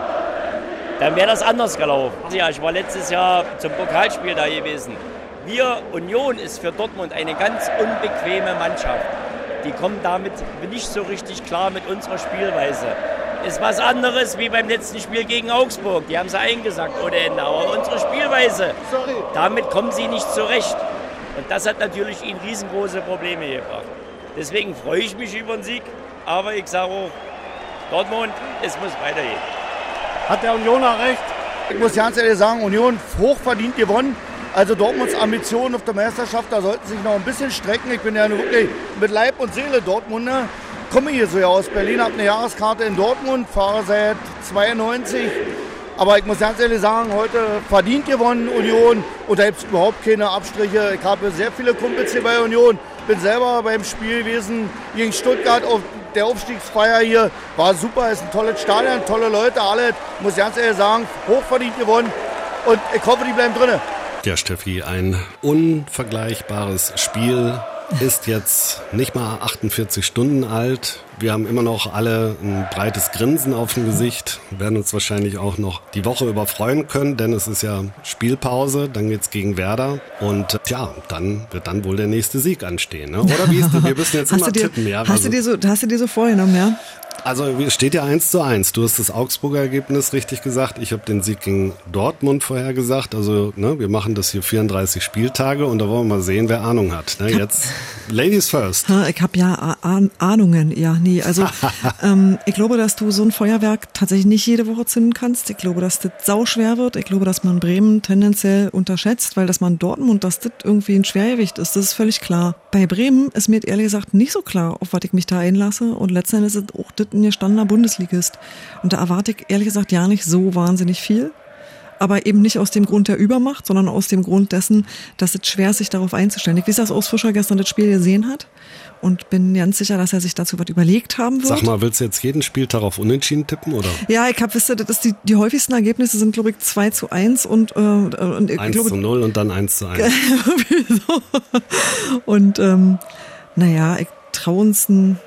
Dann wäre das anders gelaufen. Ja, ich war letztes Jahr zum Pokalspiel da gewesen. Wir, Union, ist für Dortmund eine ganz unbequeme Mannschaft. Die kommen damit nicht so richtig klar mit unserer Spielweise. Ist was anderes wie beim letzten Spiel gegen Augsburg. Die haben sie eingesackt ohne Ende. Aber unsere Spielweise, damit kommen sie nicht zurecht. Und das hat natürlich ihnen riesengroße Probleme gebracht. Deswegen freue ich mich über den Sieg. Aber ich sage auch, Dortmund, es muss weitergehen. Hat der Unioner recht? Ich muss ganz ehrlich sagen, Union hochverdient gewonnen. Also Dortmunds Ambitionen auf der Meisterschaft, da sollten sich noch ein bisschen strecken. Ich bin ja wirklich mit Leib und Seele Dortmunder. Komme hier so ja aus Berlin, habe eine Jahreskarte in Dortmund, fahre seit 92. Aber ich muss ganz ehrlich sagen, heute verdient gewonnen Union und da gibt es überhaupt keine Abstriche. Ich habe sehr viele Kumpels hier bei Union. Bin selber beim Spiel gewesen gegen Stuttgart auf der Aufstiegsfeier hier. War super, ist ein tolles Stadion, tolle Leute, alle. Muss ganz ehrlich sagen, hochverdient gewonnen und ich hoffe, die bleiben drinnen. Ja, Steffi, ein unvergleichbares Spiel ist jetzt nicht mal 48 Stunden alt. Wir haben immer noch alle ein breites Grinsen auf dem Gesicht, Wir werden uns wahrscheinlich auch noch die Woche über freuen können, denn es ist ja Spielpause, dann geht's gegen Werder und äh, tja, dann wird dann wohl der nächste Sieg anstehen, ne? Oder wie ist das? Wir müssen jetzt immer dir, tippen, ja? hast, Also- du dir so, hast du dir so vorgenommen, ja? also es steht ja 1 zu 1. Du hast das Augsburger Ergebnis richtig gesagt. Ich habe den Sieg gegen Dortmund vorher gesagt. Also ne, wir machen das hier 34 Spieltage und da wollen wir mal sehen, wer Ahnung hat. Ne, jetzt Ladies first. Ich habe ja Ah- Ah- Ahnungen, ja, nee. Also ähm, ich glaube, dass du so ein Feuerwerk tatsächlich nicht jede Woche zünden kannst. Ich glaube, dass das sauschwer wird. Ich glaube, dass man Bremen tendenziell unterschätzt, weil dass man Dortmund, dass das irgendwie ein Schwergewicht ist, das ist völlig klar. Bei Bremen ist mir ehrlich gesagt nicht so klar, auf was ich mich da einlasse. Und letztendlich ist es auch das ein gestandener Bundesligist. Und da erwarte ich ehrlich gesagt ja nicht so wahnsinnig viel. Aber eben nicht aus dem Grund der Übermacht, sondern aus dem Grund dessen, dass es schwer ist, sich darauf einzustellen. Ich weiß, dass Urs Fischer gestern das Spiel gesehen hat und bin ganz sicher, dass er sich dazu was überlegt haben wird. Sag mal, willst du jetzt jeden Spieltag auf Unentschieden tippen oder? Ja, ich habe, wisst ihr, das ist die, die häufigsten Ergebnisse sind, glaube ich, 2 zu 1 und, äh, und ich 1 glaube, zu 0 und dann 1 zu 1. und ähm, naja, ich traue uns ein,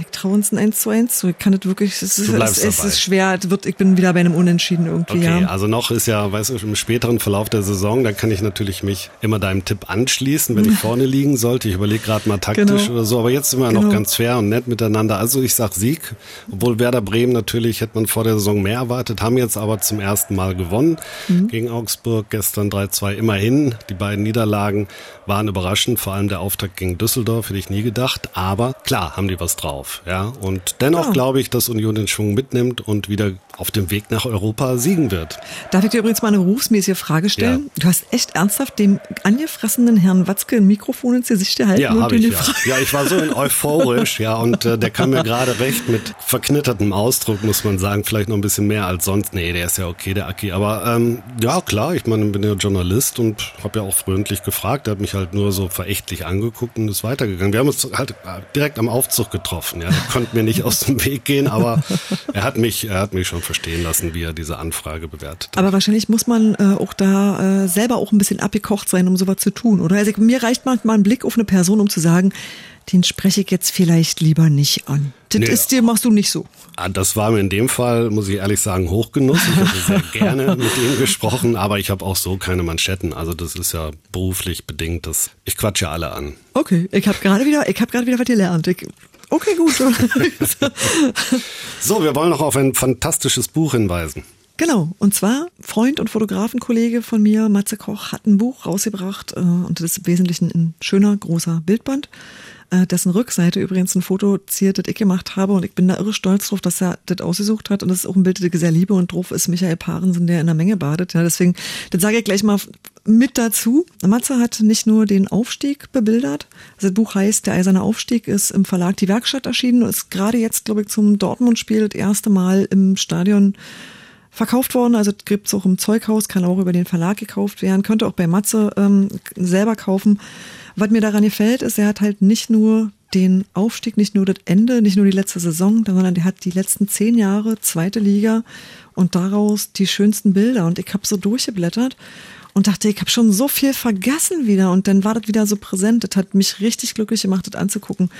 ich traue uns ein 1 zu 1 zu. Ich kann das wirklich, es ist, es, es ist schwer, es wird, ich bin wieder bei einem Unentschieden irgendwie, Okay, ja. also noch ist ja, weißt du, im späteren Verlauf der Saison, da kann ich natürlich mich immer deinem Tipp anschließen, wenn ich vorne liegen sollte. Ich überlege gerade mal taktisch Genau. oder so, aber jetzt sind wir Genau. noch ganz fair und nett miteinander. Also ich sag Sieg, obwohl Werder Bremen natürlich hätte man vor der Saison mehr erwartet, haben jetzt aber zum ersten Mal gewonnen Mhm. gegen Augsburg, gestern 3-2 immerhin. Die beiden Niederlagen waren überraschend, vor allem der Auftakt gegen Düsseldorf, hätte ich nie gedacht, aber klar haben die was drauf. Drauf. Ja, und dennoch Ah. glaube ich, dass Union den Schwung mitnimmt und wieder auf dem Weg nach Europa siegen wird. Darf ich dir übrigens mal eine berufsmäßige Frage stellen? Du hast echt ernsthaft dem angefressenen Herrn Watzke ein Mikrofon ins Gesicht gehalten Ja, und ich ja. Ja, ich war so euphorisch, ja, und äh, der kam mir gerade recht mit verknittertem Ausdruck, muss man sagen, vielleicht noch ein bisschen mehr als sonst. Nee, der ist ja okay, der Aki. Aber ähm, ja, klar, ich meine, bin ja Journalist und habe ja auch freundlich gefragt. Er hat mich halt nur so verächtlich angeguckt und ist weitergegangen. Wir haben uns halt direkt am Aufzug getroffen. Ja, er konnte mir nicht aus dem Weg gehen, aber er hat mich, er hat mich schon verstehen lassen, wie er diese Anfrage bewertet. Aber wahrscheinlich muss man äh, auch da äh, selber auch ein bisschen abgekocht sein, um sowas zu tun, oder? Also mir reicht manchmal ein Blick auf eine Person, um zu sagen, den spreche ich jetzt vielleicht lieber nicht an. Das Nee. ist dir, machst du nicht so. Ah, Das war mir in dem Fall, muss ich ehrlich sagen, Hochgenuss. Ich hätte sehr gerne mit ihm gesprochen, aber ich habe auch so keine Manschetten. Also das ist ja beruflich bedingt. Das, ich quatsche alle an. Okay, ich habe gerade wieder, ich habe gerade wieder was gelernt. Ich, okay, gut. So, wir wollen noch auf ein fantastisches Buch hinweisen. Genau, und zwar Freund und Fotografenkollege von mir, Matze Koch, hat ein Buch rausgebracht äh, und das ist im Wesentlichen ein schöner, großer Bildband, äh, dessen Rückseite übrigens ein Foto ziert, das ich gemacht habe und ich bin da irre stolz drauf, dass er das ausgesucht hat und das ist auch ein Bild, das ich sehr liebe und drauf ist Michael Parensen, der in der Menge badet. Ja, deswegen, das sage ich gleich mal mit dazu. Matze hat nicht nur den Aufstieg bebildert, das Buch heißt Der eiserne Aufstieg, ist im Verlag Die Werkstatt erschienen und ist gerade jetzt, glaube ich, zum Dortmund-Spiel das erste Mal im Stadion verkauft worden. Also gibt's auch im Zeughaus, kann auch über den Verlag gekauft werden, könnte auch bei Matze ähm, selber kaufen. Was mir daran gefällt, ist, er hat halt nicht nur den Aufstieg, nicht nur das Ende, nicht nur die letzte Saison, sondern der hat die letzten zehn Jahre zweite Liga und daraus die schönsten Bilder. Und ich habe so durchgeblättert und dachte, ich habe schon so viel vergessen wieder. Und dann war das wieder so präsent. Das hat mich richtig glücklich gemacht, das anzugucken.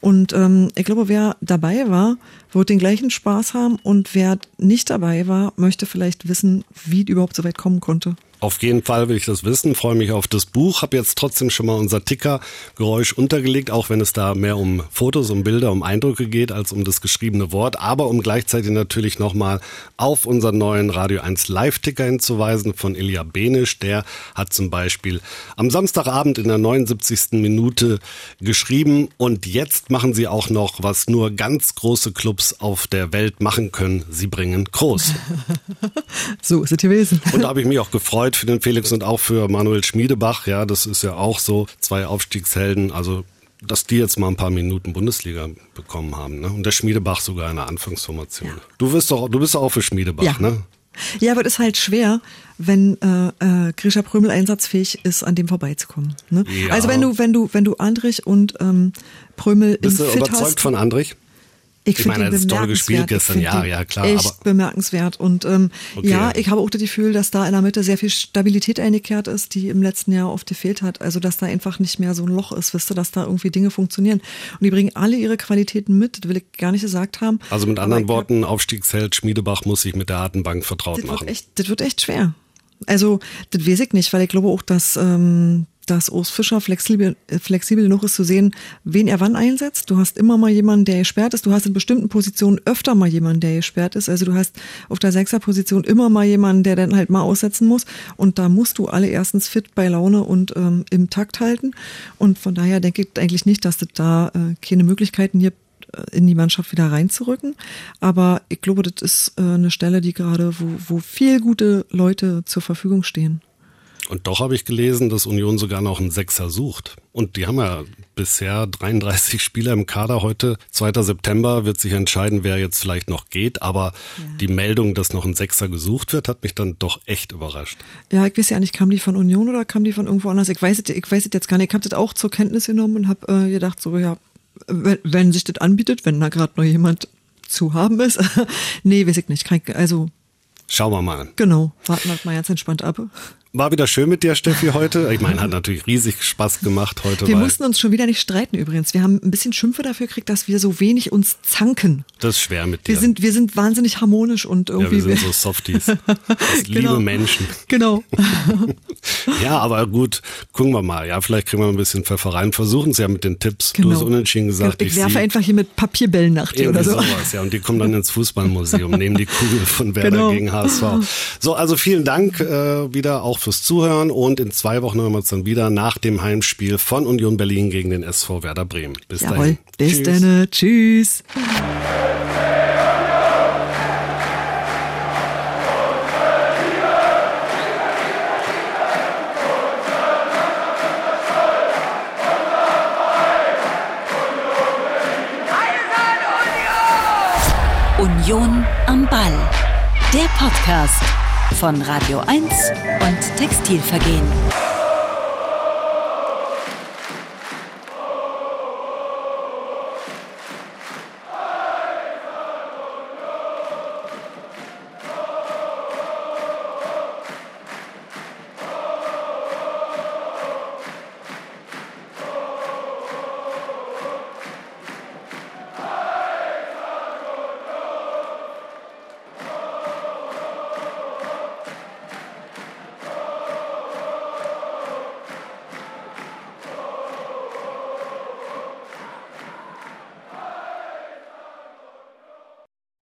Und ähm, ich glaube, wer dabei war, wird den gleichen Spaß haben. Und wer nicht dabei war, möchte vielleicht wissen, wie es überhaupt so weit kommen konnte. Auf jeden Fall will ich das wissen, freue mich auf das Buch, habe jetzt trotzdem schon mal unser Ticker-Geräusch untergelegt, auch wenn es da mehr um Fotos, um Bilder, um Eindrücke geht, als um das geschriebene Wort, aber um gleichzeitig natürlich nochmal auf unseren neuen Radio 1 Live-Ticker hinzuweisen von Ilja Benisch, der hat zum Beispiel am Samstagabend in der 79. Minute geschrieben und jetzt machen sie auch noch, was nur ganz große Clubs auf der Welt machen können, sie bringen groß. So ist es gewesen. Und da habe ich mich auch gefreut für den Felix und auch für Manuel Schmiedebach. Ja, das ist ja auch so zwei Aufstiegshelden. Also dass die jetzt mal ein paar Minuten Bundesliga bekommen haben. Ne? Und der Schmiedebach sogar in der Anfangsformation. Du bist doch, du bist doch auch für Schmiedebach, Ja. ne? Ja, aber es ist halt schwer, wenn äh, äh, Grisha Prömel einsatzfähig ist, an dem vorbeizukommen. Ne? Ja. Also wenn du, wenn du, wenn du Andrich und ähm, Prömel Bist im du Fit überzeugt hast, von Andrich? Ich, Ich finde meine, hat toll gespielt gestern. Ja, ja, klar, Echt aber- bemerkenswert. Und ähm, Okay. ja, ich habe auch das Gefühl, dass da in der Mitte sehr viel Stabilität eingekehrt ist, die im letzten Jahr oft gefehlt hat. Also dass da einfach nicht mehr so ein Loch ist, wisst ihr, dass da irgendwie Dinge funktionieren. Und die bringen alle ihre Qualitäten mit, das will ich gar nicht gesagt haben. Also mit anderen Worten, Aufstiegsheld Schmiedebach muss sich mit der harten Bank vertraut Das wird, machen. echt, das wird echt schwer. Also, das weiß ich nicht, weil ich glaube auch, dass, ähm, dass Urs Fischer flexibel, äh, flexibel genug ist zu sehen, wen er wann einsetzt. Du hast immer mal jemanden, der gesperrt ist. Du hast in bestimmten Positionen öfter mal jemanden, der gesperrt ist. Also du hast auf der Sechserposition immer mal jemanden, der dann halt mal aussetzen muss. Und da musst du alle erstens fit bei Laune und ähm, im Takt halten. Und von daher denke ich eigentlich nicht, dass das da äh, keine Möglichkeiten gibt, äh, in die Mannschaft wieder reinzurücken. Aber ich glaube, das ist äh, eine Stelle, die gerade, wo, wo viel gute Leute zur Verfügung stehen. Und doch habe ich gelesen, dass Union sogar noch einen Sechser sucht. Und die haben ja bisher 33 Spieler im Kader. Heute, 2. September, wird sich entscheiden, wer jetzt vielleicht noch geht. Aber die Meldung, dass noch ein Sechser gesucht wird, hat mich dann doch echt überrascht. Ja, ich weiß ja nicht, kam die von Union oder kam die von irgendwo anders? Ich weiß es, ich weiß es jetzt gar nicht. Ich habe das auch zur Kenntnis genommen und habe äh, gedacht, so ja, wenn, wenn sich das anbietet, wenn da gerade noch jemand zu haben ist. nee, weiß ich nicht. Kann ich, also Schauen wir mal. genau, warten wir mal ganz entspannt ab. War wieder schön mit dir, Steffi, heute. Ich meine, hat natürlich riesig Spaß gemacht heute. Wir mussten uns schon wieder nicht streiten übrigens. Wir haben ein bisschen Schimpfe dafür gekriegt, dass wir so wenig uns zanken. das ist schwer mit dir. Wir sind, wir sind wahnsinnig harmonisch und ja, irgendwie. wir sind so Softies. Das liebe Genau. Menschen. Genau. Ja, aber gut, gucken wir mal. Ja, vielleicht kriegen wir ein bisschen Pfeffer rein. Versuchen es ja mit den Tipps. Du Genau. hast unentschieden gesagt. ich werfe sieg. einfach hier mit Papierbällen nach dir oder so. sowas, ja. Und die kommen dann ins Fußballmuseum, nehmen die Kugel von Werder Genau. gegen HSV. So, also vielen Dank äh, wieder auch fürs Zuhören und in zwei Wochen hören wir uns dann wieder nach dem Heimspiel von Union Berlin gegen den SV Werder Bremen. Bis Jawohl. dahin. Bis Tschüss. dann. Tschüss. Union am Ball. Der Podcast von Radio 1 und Textilvergehen.